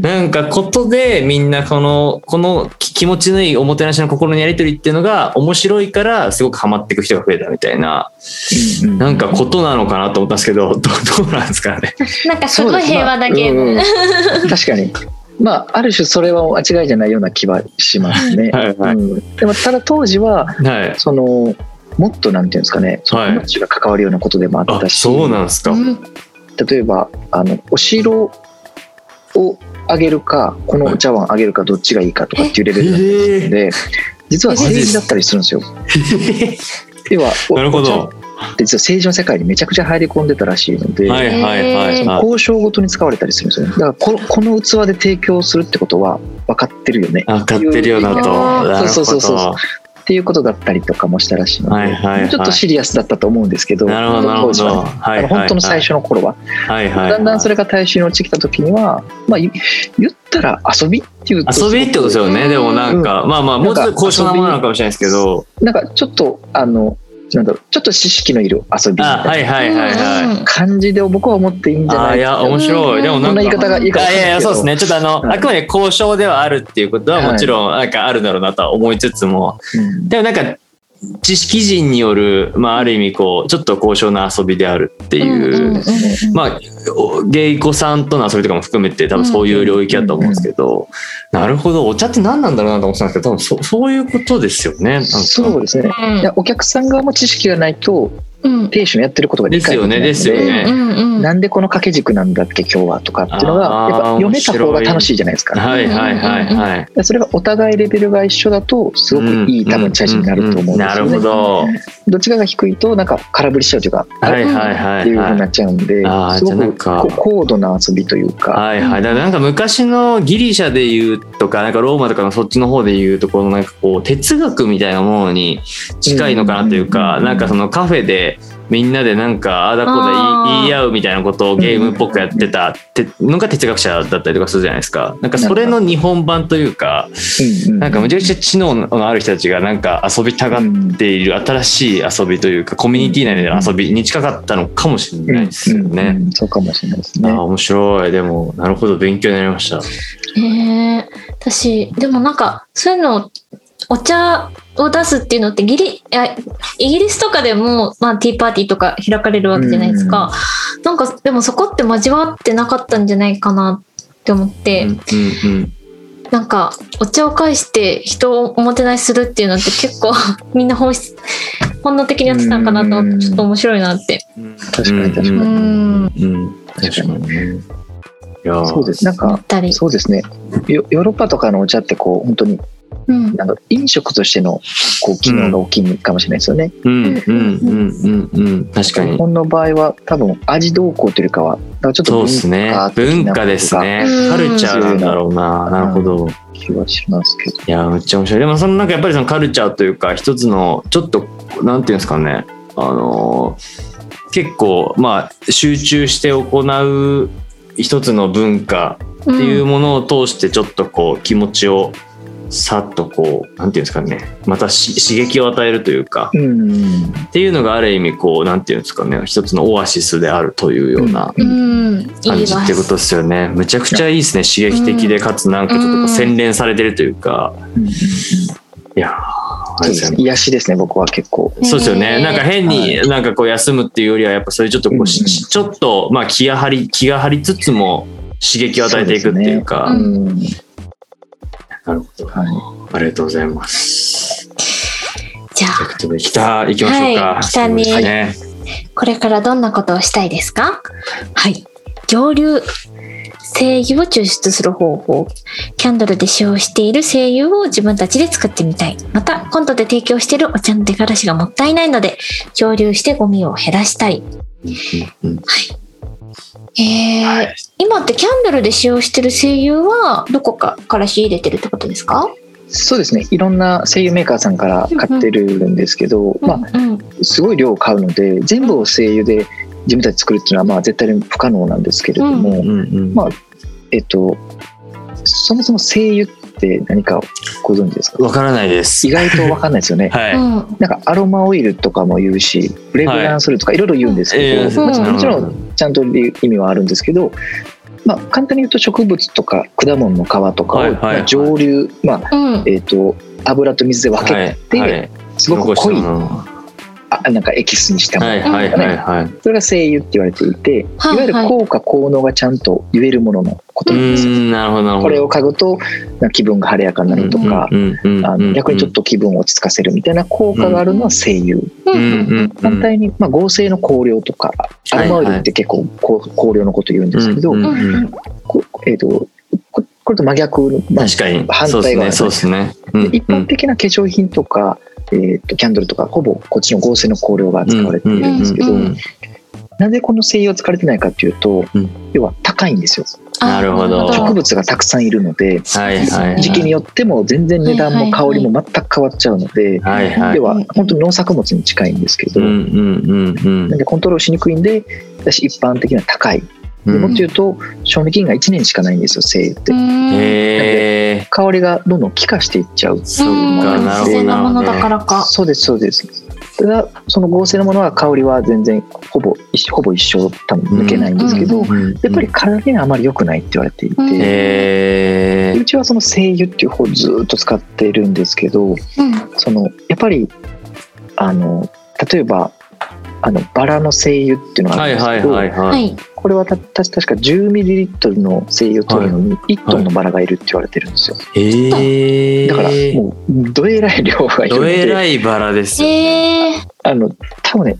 なんかことでみんなこのこのき気持ちのいいおもてなしの心のやり取りっていうのが面白いからすごくハマっていく人が増えたみたいな。なんかことなのかなと思ったんですけどど どうなんですかね。なんかすごい平和なゲーム。そうですまあうん。確かに。まあある種それは間違いじゃないような気はしますね。はいはい。うん。でもただ当時ははい。そのもっとなんていうんですかねそのはい命が関わるようなことでもああったし、そうなんですか。うん例えばあのお城をあげるかこのお茶碗あげるかどっちがいいかとかっていうレベルだったへので実は政治だったりするんですよ。要はお なるほど実は政治の世界にめちゃくちゃ入り込んでたらしいので、はいはいはいはい。交渉ごとに使われたりするんですよね。だからここの器で提供するってことは分かってるよねあ買ってるよなと。そうそうそうそうっていうことだったりとかもしたらしいので、はいはいはいちょっとシリアスだったと思うんですけど、なるほどなるほど。当時はいはい本当の最初の頃は、はいはいはい。だんだんそれが大衆に落ちてきた時には、まあ、い言ったら遊びっていうと遊びってことですよね。でもなんか、まあまあ、もうちょっと高尚なものなのかもしれないですけど。なんかちょっとあのちょっと知識のいる遊びみあ、たいなはいはいはいはい。感じで僕は思っていいんじゃあーいや、ないか面白い。でもなんか。こんな言い方がいいかもしれないけどやいや、そうですね。ちょっとあの、はいあくまで交渉ではあるっていうことはもちろん、なんかあるだろうなとは思いつつも、うんでもなんか、知識人による、まあ、ある意味こう、ちょっと高尚な遊びであるっていう、まあ、お芸妓さんとの遊びとかも含めて多分そういう領域だと思うんですけど、なるほど、お茶って何なんだろうなと思ってたんですけど、多分そそういうことですよね。そうですね。うん。いやお客さん側も知識がないとうん亭主のやってることが理解できないのでですよねですよねなんでこの掛け軸なんだっけ今日はとかっていうのがやっぱ読めた方が楽しいじゃないですか。はいはいはいはい。でそれがお互いレベルが一緒だとすごくいい多分チャージになると思うんですなるほよね。ど。どっちかが低いとなんか空振りしちゃうというか、はいはいはいっていうふうになはい。っちゃうんで、すごく高度な遊びというか、はいはい。だからなんか昔のギリシャで言うとか、なんかローマとかのそっちの方で言うと、このなんかこう哲学みたいなものに近いのかなというか、うんなんかそのカフェでみんなでなんかああだこうだ言い合うみたいなことをゲームっぽくやってたってのが哲学者だったりとかするじゃないですか。なんかそれの日本版というか、なんかむちゃくちゃ知能のある人たちがなんか遊びたがっている新しい遊びというか、コミュニティ内での遊びに近かったのかもしれないですようんね。うんそうかもしれないですね。あー面白い。でも、なるほど、勉強になりました。へえ私でもなんかそういうのお茶を出すっていうのってギリイギリスとかでも、まあ、ティーパーティーとか開かれるわけじゃないですか、なんかでもそこって交わってなかったんじゃないかなって思って、うんうんうんなんかお茶を介して人をおもてなしするっていうのって結構 みんな本質本能的にやってたんかなと思ってちょっと面白いなって。確かに確かにううんんうん確かにね。いやーそうです。なんか。そうですね。ヨヨーロッパとかのお茶ってこう本当にうんなんだろう飲食としてのこう機能が大きいかもしれないですよね。うんうんうんうんうん確かに。日本の場合は多分味動向というかはかちょっとそうですね。文化ですね。カルチャーなんだろうな。なるほど。気はしますけど。いやーめっちゃ面白い。でもそのなんかやっぱりそのカルチャーというか一つのちょっとなんていうんですかね。あのー結構まあ集中して行う一つの文化っていうものを通してちょっとこう気持ちをさっとこうなんていうんですかね。またし刺激を与えるというか。うん。っていうのがある意味こうなんていうんですかね。一つのオアシスであるというような感じってことですよね。むちゃくちゃいいですね。刺激的でかつなんかちょっとこう洗練されてるというか。うん。うんいや癒しですね。僕は結構。そうですよね。なんか変になんかこう休むっていうよりはやっぱそういうちょっとこうし、うん。うんちょっとまあ気が張り気が張りつつも刺激を与えていくっていうか。そううん。ありがとうございますじゃあ、北行きましょうか、はい北にねこれからどんなことをしたいですか？はい。上流。精油を抽出する方法。キャンドルで使用している精油を自分たちで作ってみたい。また、コントで提供しているお茶の出がらしがもったいないので、蒸留してゴミを減らしたい。うんうんえーはい今ってキャンドルで使用している精油はどこかから仕入れてるってことですか？そうですね。いろんな声優メーカーさんから買ってるんですけど、まあ、うん。すごい量を買うので全部を声優で自分たちで作るっていうのはまあ絶対に不可能なんですけれども、うん。うんまあえっとそもそも声優って何かご存知ですか？わからないです。意。外と分かんないですよね。はい。うん。なんかアロマオイルとかも言うしフレグランスルとかいろいろ言うんですけど、もちろんちゃんと意味はあるんですけど、まあ、簡単に言うと植物とか果物の皮とかを、まあ上流、まあうん。えー、と油と水で分けて、はいはい。すごく濃いはあなんかエキスにしたもの、いはいはいはい。それが精油って言われていて、はいいわゆる効果効能がちゃんと言えるもののことうなんですよ。んなるほどなるほど。これを嗅ぐと気分が晴れやかになるとか、逆にちょっと気分を落ち着かせるみたいな効果があるのは精油。うんうんうんうん反対に、まあ、合成の香料とかアロマオイルって結構こう香料のこと言うんですけど、うんうんうんうんこえー、とここれと真逆の、まあ確かに反そうですね対側そうですね。うんで一般的な化粧品とか、えー、とキャンドルとかほぼこっちの合成の香料が使われているんですけど、うんうんなぜこの精油は使われてないかっていうと、うん。要は高いんですよ。あなるほど。植物がたくさんいるのではいはいはい。時期によっても全然値段も香りも全く変わっちゃうので、はいはい。要。は本当に農作物に近いんですけど、うんうんうんうん。なんでコントロールしにくいんで私一般的には高い、もっと言うと賞味期限が1年しかないんですよ精油って、うんへえ。香りがどんどん気化していっちゃうそっうなるほどなものだからなか。そうですそうですただその合成のものは香りは全然ほぼほぼ一緒多分抜けないんですけど。やっぱり体にはあまり良くないって言われていて、うちはその精油っていう方をずっと使っているんですけどうんそのやっぱりあの例えばあのバラの精油っていうのがあはいはいるんですけど、はいは。はいい。これはたた確か10ミリリットルの精油を取るのに1トンのバラがいるって言われてるんですよ、へえ。だからもうどえらい量がいるどのでえらいバラですよ。えー。あの多分ね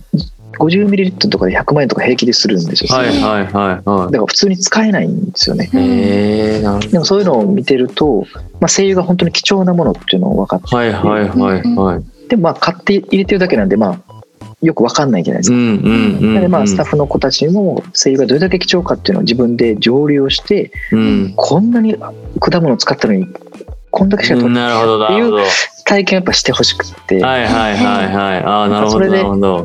50ミリリットルとかで100万円とか平気でするんですよ、はいはいはいはだから普通に使えないんですよね。い。へでもそういうのを見てると、まあ、精油が本当に貴重なものっていうのを分かって。はいはいはいはい。でもまあ買って入れてるだけなんでまあよく分かんないじゃないですか。うんうんうん。なのでまあスタッフの子たちにも精油がどれだけ貴重かっていうのを自分で蒸留をしてうん。こんなに果物を使ったのにこんだけしか取っなるほどなるほど。体験をやっぱしてほしくって、はいはいはいはい。ああなるほどそれで。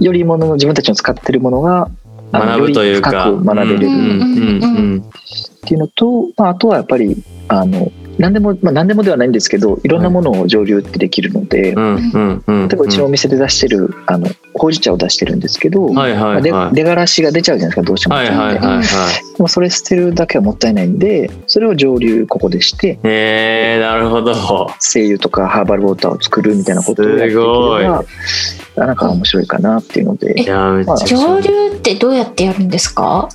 よりものの自分たちの使ってるものが学ぶというか深く学べれるっていうのと、まあ、あとはやっぱりあの何でも、まあ、何でもではないんですけどいろんなものを蒸留ってできるので、うんうんうん。例えばうちのお店で出してるあのほうじ茶を出してるんですけど、はいはいはい。出がらしが出ちゃうじゃないですかどうしても、はいもそれ捨てるだけはもったいないんでそれを蒸留ここでしてへえなるほど。精油とかハーバルウォーターを作るみたいなことをやっていければあなんか面白いかなっていうので。蒸留ってどうやってやるんですか？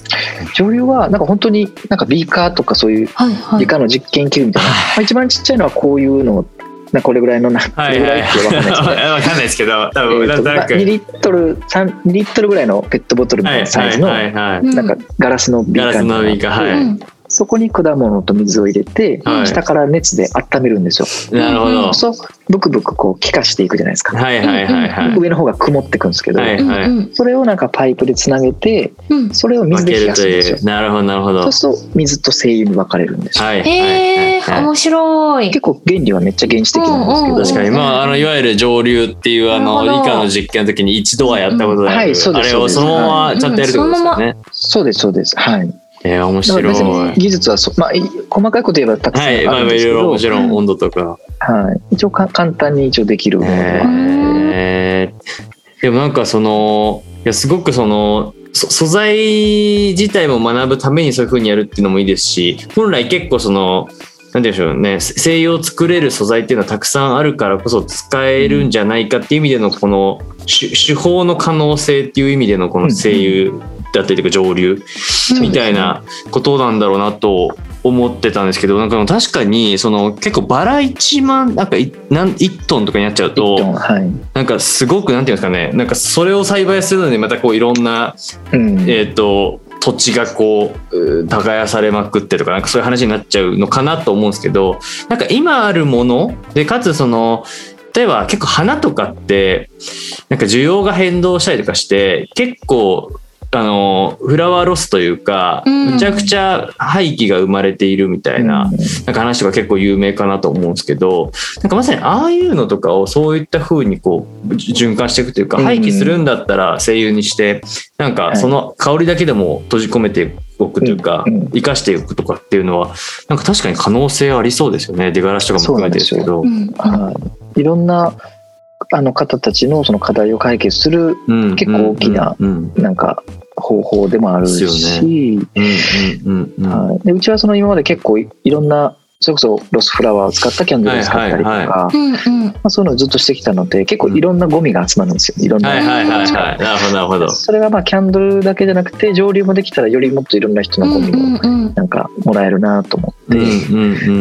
蒸留はなんか本当になんかビーカーとかそういうはいはい理科の実験器具みたいな、まあ、一番ちっちゃいのはこういうのなこれぐらいのなこはいはい。れぐらいって分かんないですけど、わかんないですけど、多え分ーとまあなんとなく。2リットル3 2リットルぐらいのペットボトルみたいなサイズの、はいはいはい。うんなんかガラスのビーガラスカーみたいなのビーカー、はい。うんそこに果物と水を入れて、はい下から熱で温めるんですよ。なるほど。そうブクブクこう気化していくじゃないですか。はいはいはいはい。上の方が曇ってくんですけど、はいうんうんそれをなんかパイプでつなげてうんそれを水で冷やすんですよ。なるほどなるほど。そうすると水と精油に分かれるんですよ。はいはいへーはいはい。面白い結構原理はめっちゃ原始的なんですけど、うんうん確かに、まあ、あの、いわゆる上流っていう、あの、理科の実験の時に一度はやったことがある。はいそうですあれをそのままちゃんとやるってことですよね。そうですそうです。はい。えー、面白い。技術はそ、まあ、い細かいこと言えばたくさんあい、まあ、るんですけど、いろいろもちろん温度とか。はい、一応か簡単に一応できるものえー。でもなんかそのいやすごくそのそ素材自体も学ぶためにそういう風にやるっていうのもいいですし本来結構そのなんて言うんでしょうね西洋作れる素材っていうのはたくさんあるからこそ使えるんじゃないかっていう意味でのこの手手法の可能性っていう意味でのこの声優だったりとか上流みたいなことなんだろうなと思ってたんですけどなんか確かにその結構バラ1万なんかいなん1トンとかになっちゃう一とはい。なんかすごくなんていうんですかねなんかそれを栽培するのにまたこういろんな、うん。えー、と土地がこうう耕されまくってとかなんかそういう話になっちゃうのかなと思うんですけどなんか今あるものでかつその例えば結構花とかってなんか需要が変動したりとかして結構あのフラワーロスというか、うん。むちゃくちゃ廃棄が生まれているみたいな,、なんか話とか結構有名かなと思うんですけどなんかまさにああいうのとかをそういった風にこう循環していくというか、うん。廃棄するんだったら精油にしてなんかその香りだけでも閉じ込めておくというか、生かしていくとかっていうのはなんか確かに可能性ありそうですよね。出がらしとかも含めてですけど。いろんなあの方たちのその課題を解決するうん結構大きななんか方法でもあるし、うちはその今まで結構いいろんなそれこそロスフラワーを使ったキャンドルを使ったりとか、そういうのをずっとしてきたので結構いろんなゴミが集まるんですよ。いろんな、なるほどなるほど。それがまあキャンドルだけじゃなくて上流もできたらよりもっといろんな人のゴミをなんかもらえるなと思って、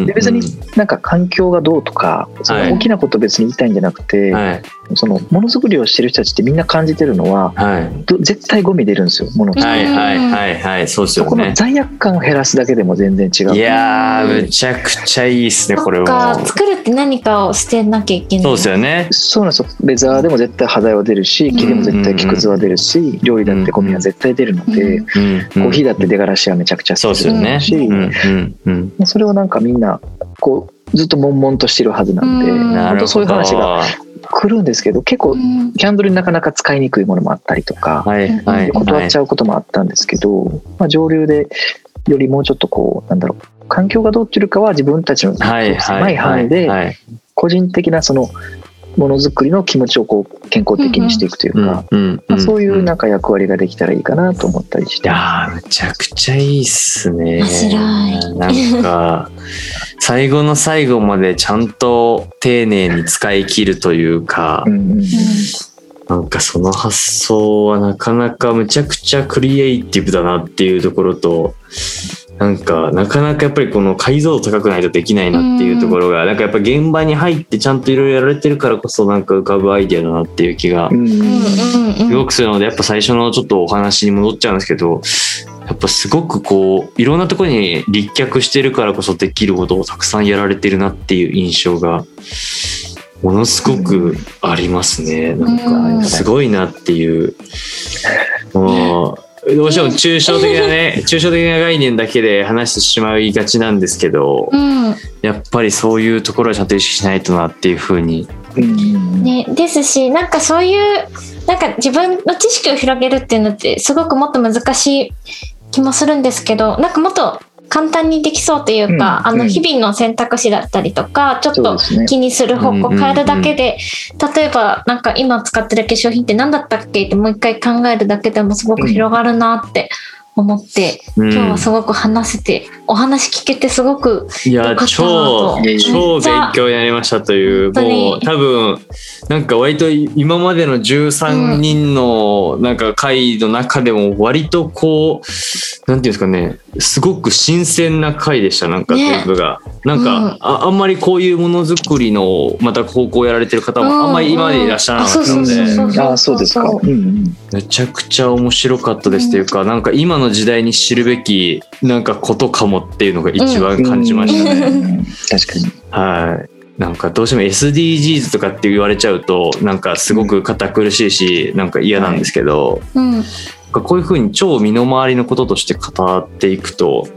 で別になんか環境がどうとかそはい。の大きなこと別に言いたいんじゃなくて、はい。そのものづくりをしてる人たちってみんな感じてるのははい。ど絶対ゴミ出るんですよものって、はいはいはいはい。そうですそこのよね。罪悪感を減らすだけでも全然違う。いやーむちゃくちゃいいっすねこれはか。作るって何かを捨てなきゃいけないそうですよね。そうなんですよレザーでも絶対肌は出るし木でも絶対木くずは出るし料理だってゴミは絶対出るので、うんコーコーヒーだって出がらしはめちゃくちゃそうですよね。し、うんうんうん。それをなんかみんなこうずっと悶々としてるはずなんで、うん本当なるほど。そういう話が来るんですけど結構うんキャンドルになかなか使いにくいものもあったりとか、はいはいはい断っち。ゃうこともあったんですけど、まあ、上流でよりもうちょっとこうなんだろう環境がどうっていうかは自分たちのはいはい狭い範囲ではい。個人的なそのものづくりの気持ちをこう健康的にしていくというか、うんうんまあ、そういうなんか。か役割ができたらいいかなと思ったりしいて。やーむちゃくちゃいいっすね。面白いなんか最後の最後までちゃんと丁寧に使い切るというかう。んうんなんかその発想はなかなかむちゃくちゃクリエイティブだなっていうところと、なんかなかなかやっぱりこの解像度高くないとできないなっていうところが、なんかやっぱ現場に入ってちゃんといろいろやられてるからこそなんか浮かぶアイデアだなっていう気がすごくするので、やっぱ最初のちょっとお話に戻っちゃうんですけど、やっぱすごくこう、いろんなところに立脚してるからこそできることをたくさんやられてるなっていう印象が、ものすごくありますね。なんか、すごいなっていう。もう、どうしても抽象的なね、抽象的な概念だけで話してしまいがちなんですけど、うんやっぱりそういうところはちゃんと意識しないとなっていうふうに。うんね、ですしなんかそういうなんか自分の知識を広げるっていうのってすごくもっと難しい気もするんですけどなんかもっと簡単にできそうというか、あのうん。うん日々の選択肢だったりとかちょっと気にする方向を変えるだけで、例えばなんか今使ってる化粧品って何だったっけってもう一回考えるだけでもすごく広がるなって思って、うん。今日はすごく話せてお話聞けてすいいや超と。超勉強になりましたというもう多分なんか割と今までの13人のなんか回の中でも割とこうなんていうんですかねすごく新鮮な回でしたなんかね。全部が、なんか、うん。ああんまりこういうものづくりのまた高校やられてる方もあんまり今までいらっしゃらなかったので、うんうん。あそうですか。うんうんめちゃくちゃ面白かったですというか、なんか今の時代に知るべきなんかことかもっていうのが一番感じましたね。うん。確かに。はい。なんかどうしても SDGs とかって言われちゃうとなんかすごく堅苦しいしなんか嫌なんですけど、うん。なん。かこういうふうに超身の回りのこととして語っていくと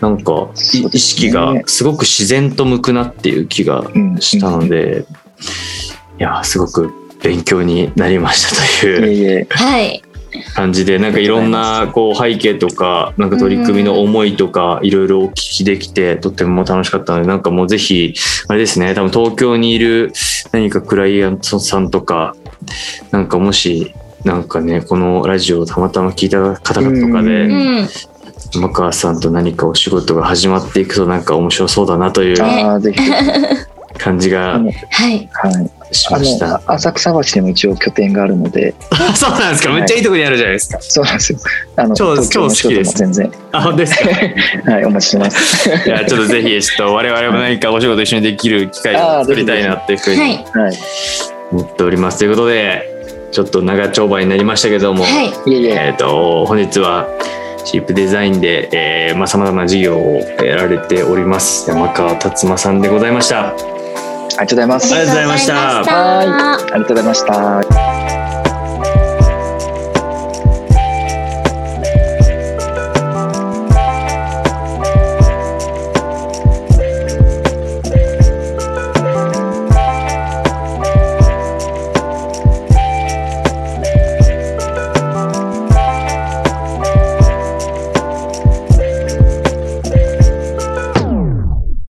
なんか意識がすごく自然と向くなっていう気がうんしたので、いやすごく勉強になりましたといいう。はい。感じでなんかいろんなこう背景とかなんか取り組みの思いとかいろいろお聞きできてとっても楽しかったのでなんかもうぜひあれですね多分東京にいる何かクライアントさんとかなんかもしなんかねこのラジオをたまたま聞いた方々とかうでうん山川さんと何かお仕事が始まっていくとなんか面白そうだなという感じがはいはい。しあました。の浅草橋にも一応拠点があるので、そうなんですか？めっちゃいいとこにあるじゃないですか。そうなんですよ。あの超超好きです全然あ本当ですか？はいお待ちしてます。いやちょっとぜひちょっと我々も何かお仕事一緒にできる機会を作りたいなっていうふうにはいはい。思っております。ということでちょっと長丁場になりましたけども、はいいえいえ。えっ、と本日はシープデザインで、えーまあ、様々な事業をやられております山川達馬さんでございました。ありがとうございます。ありがとうございましたありがとうございましたありがとうございました。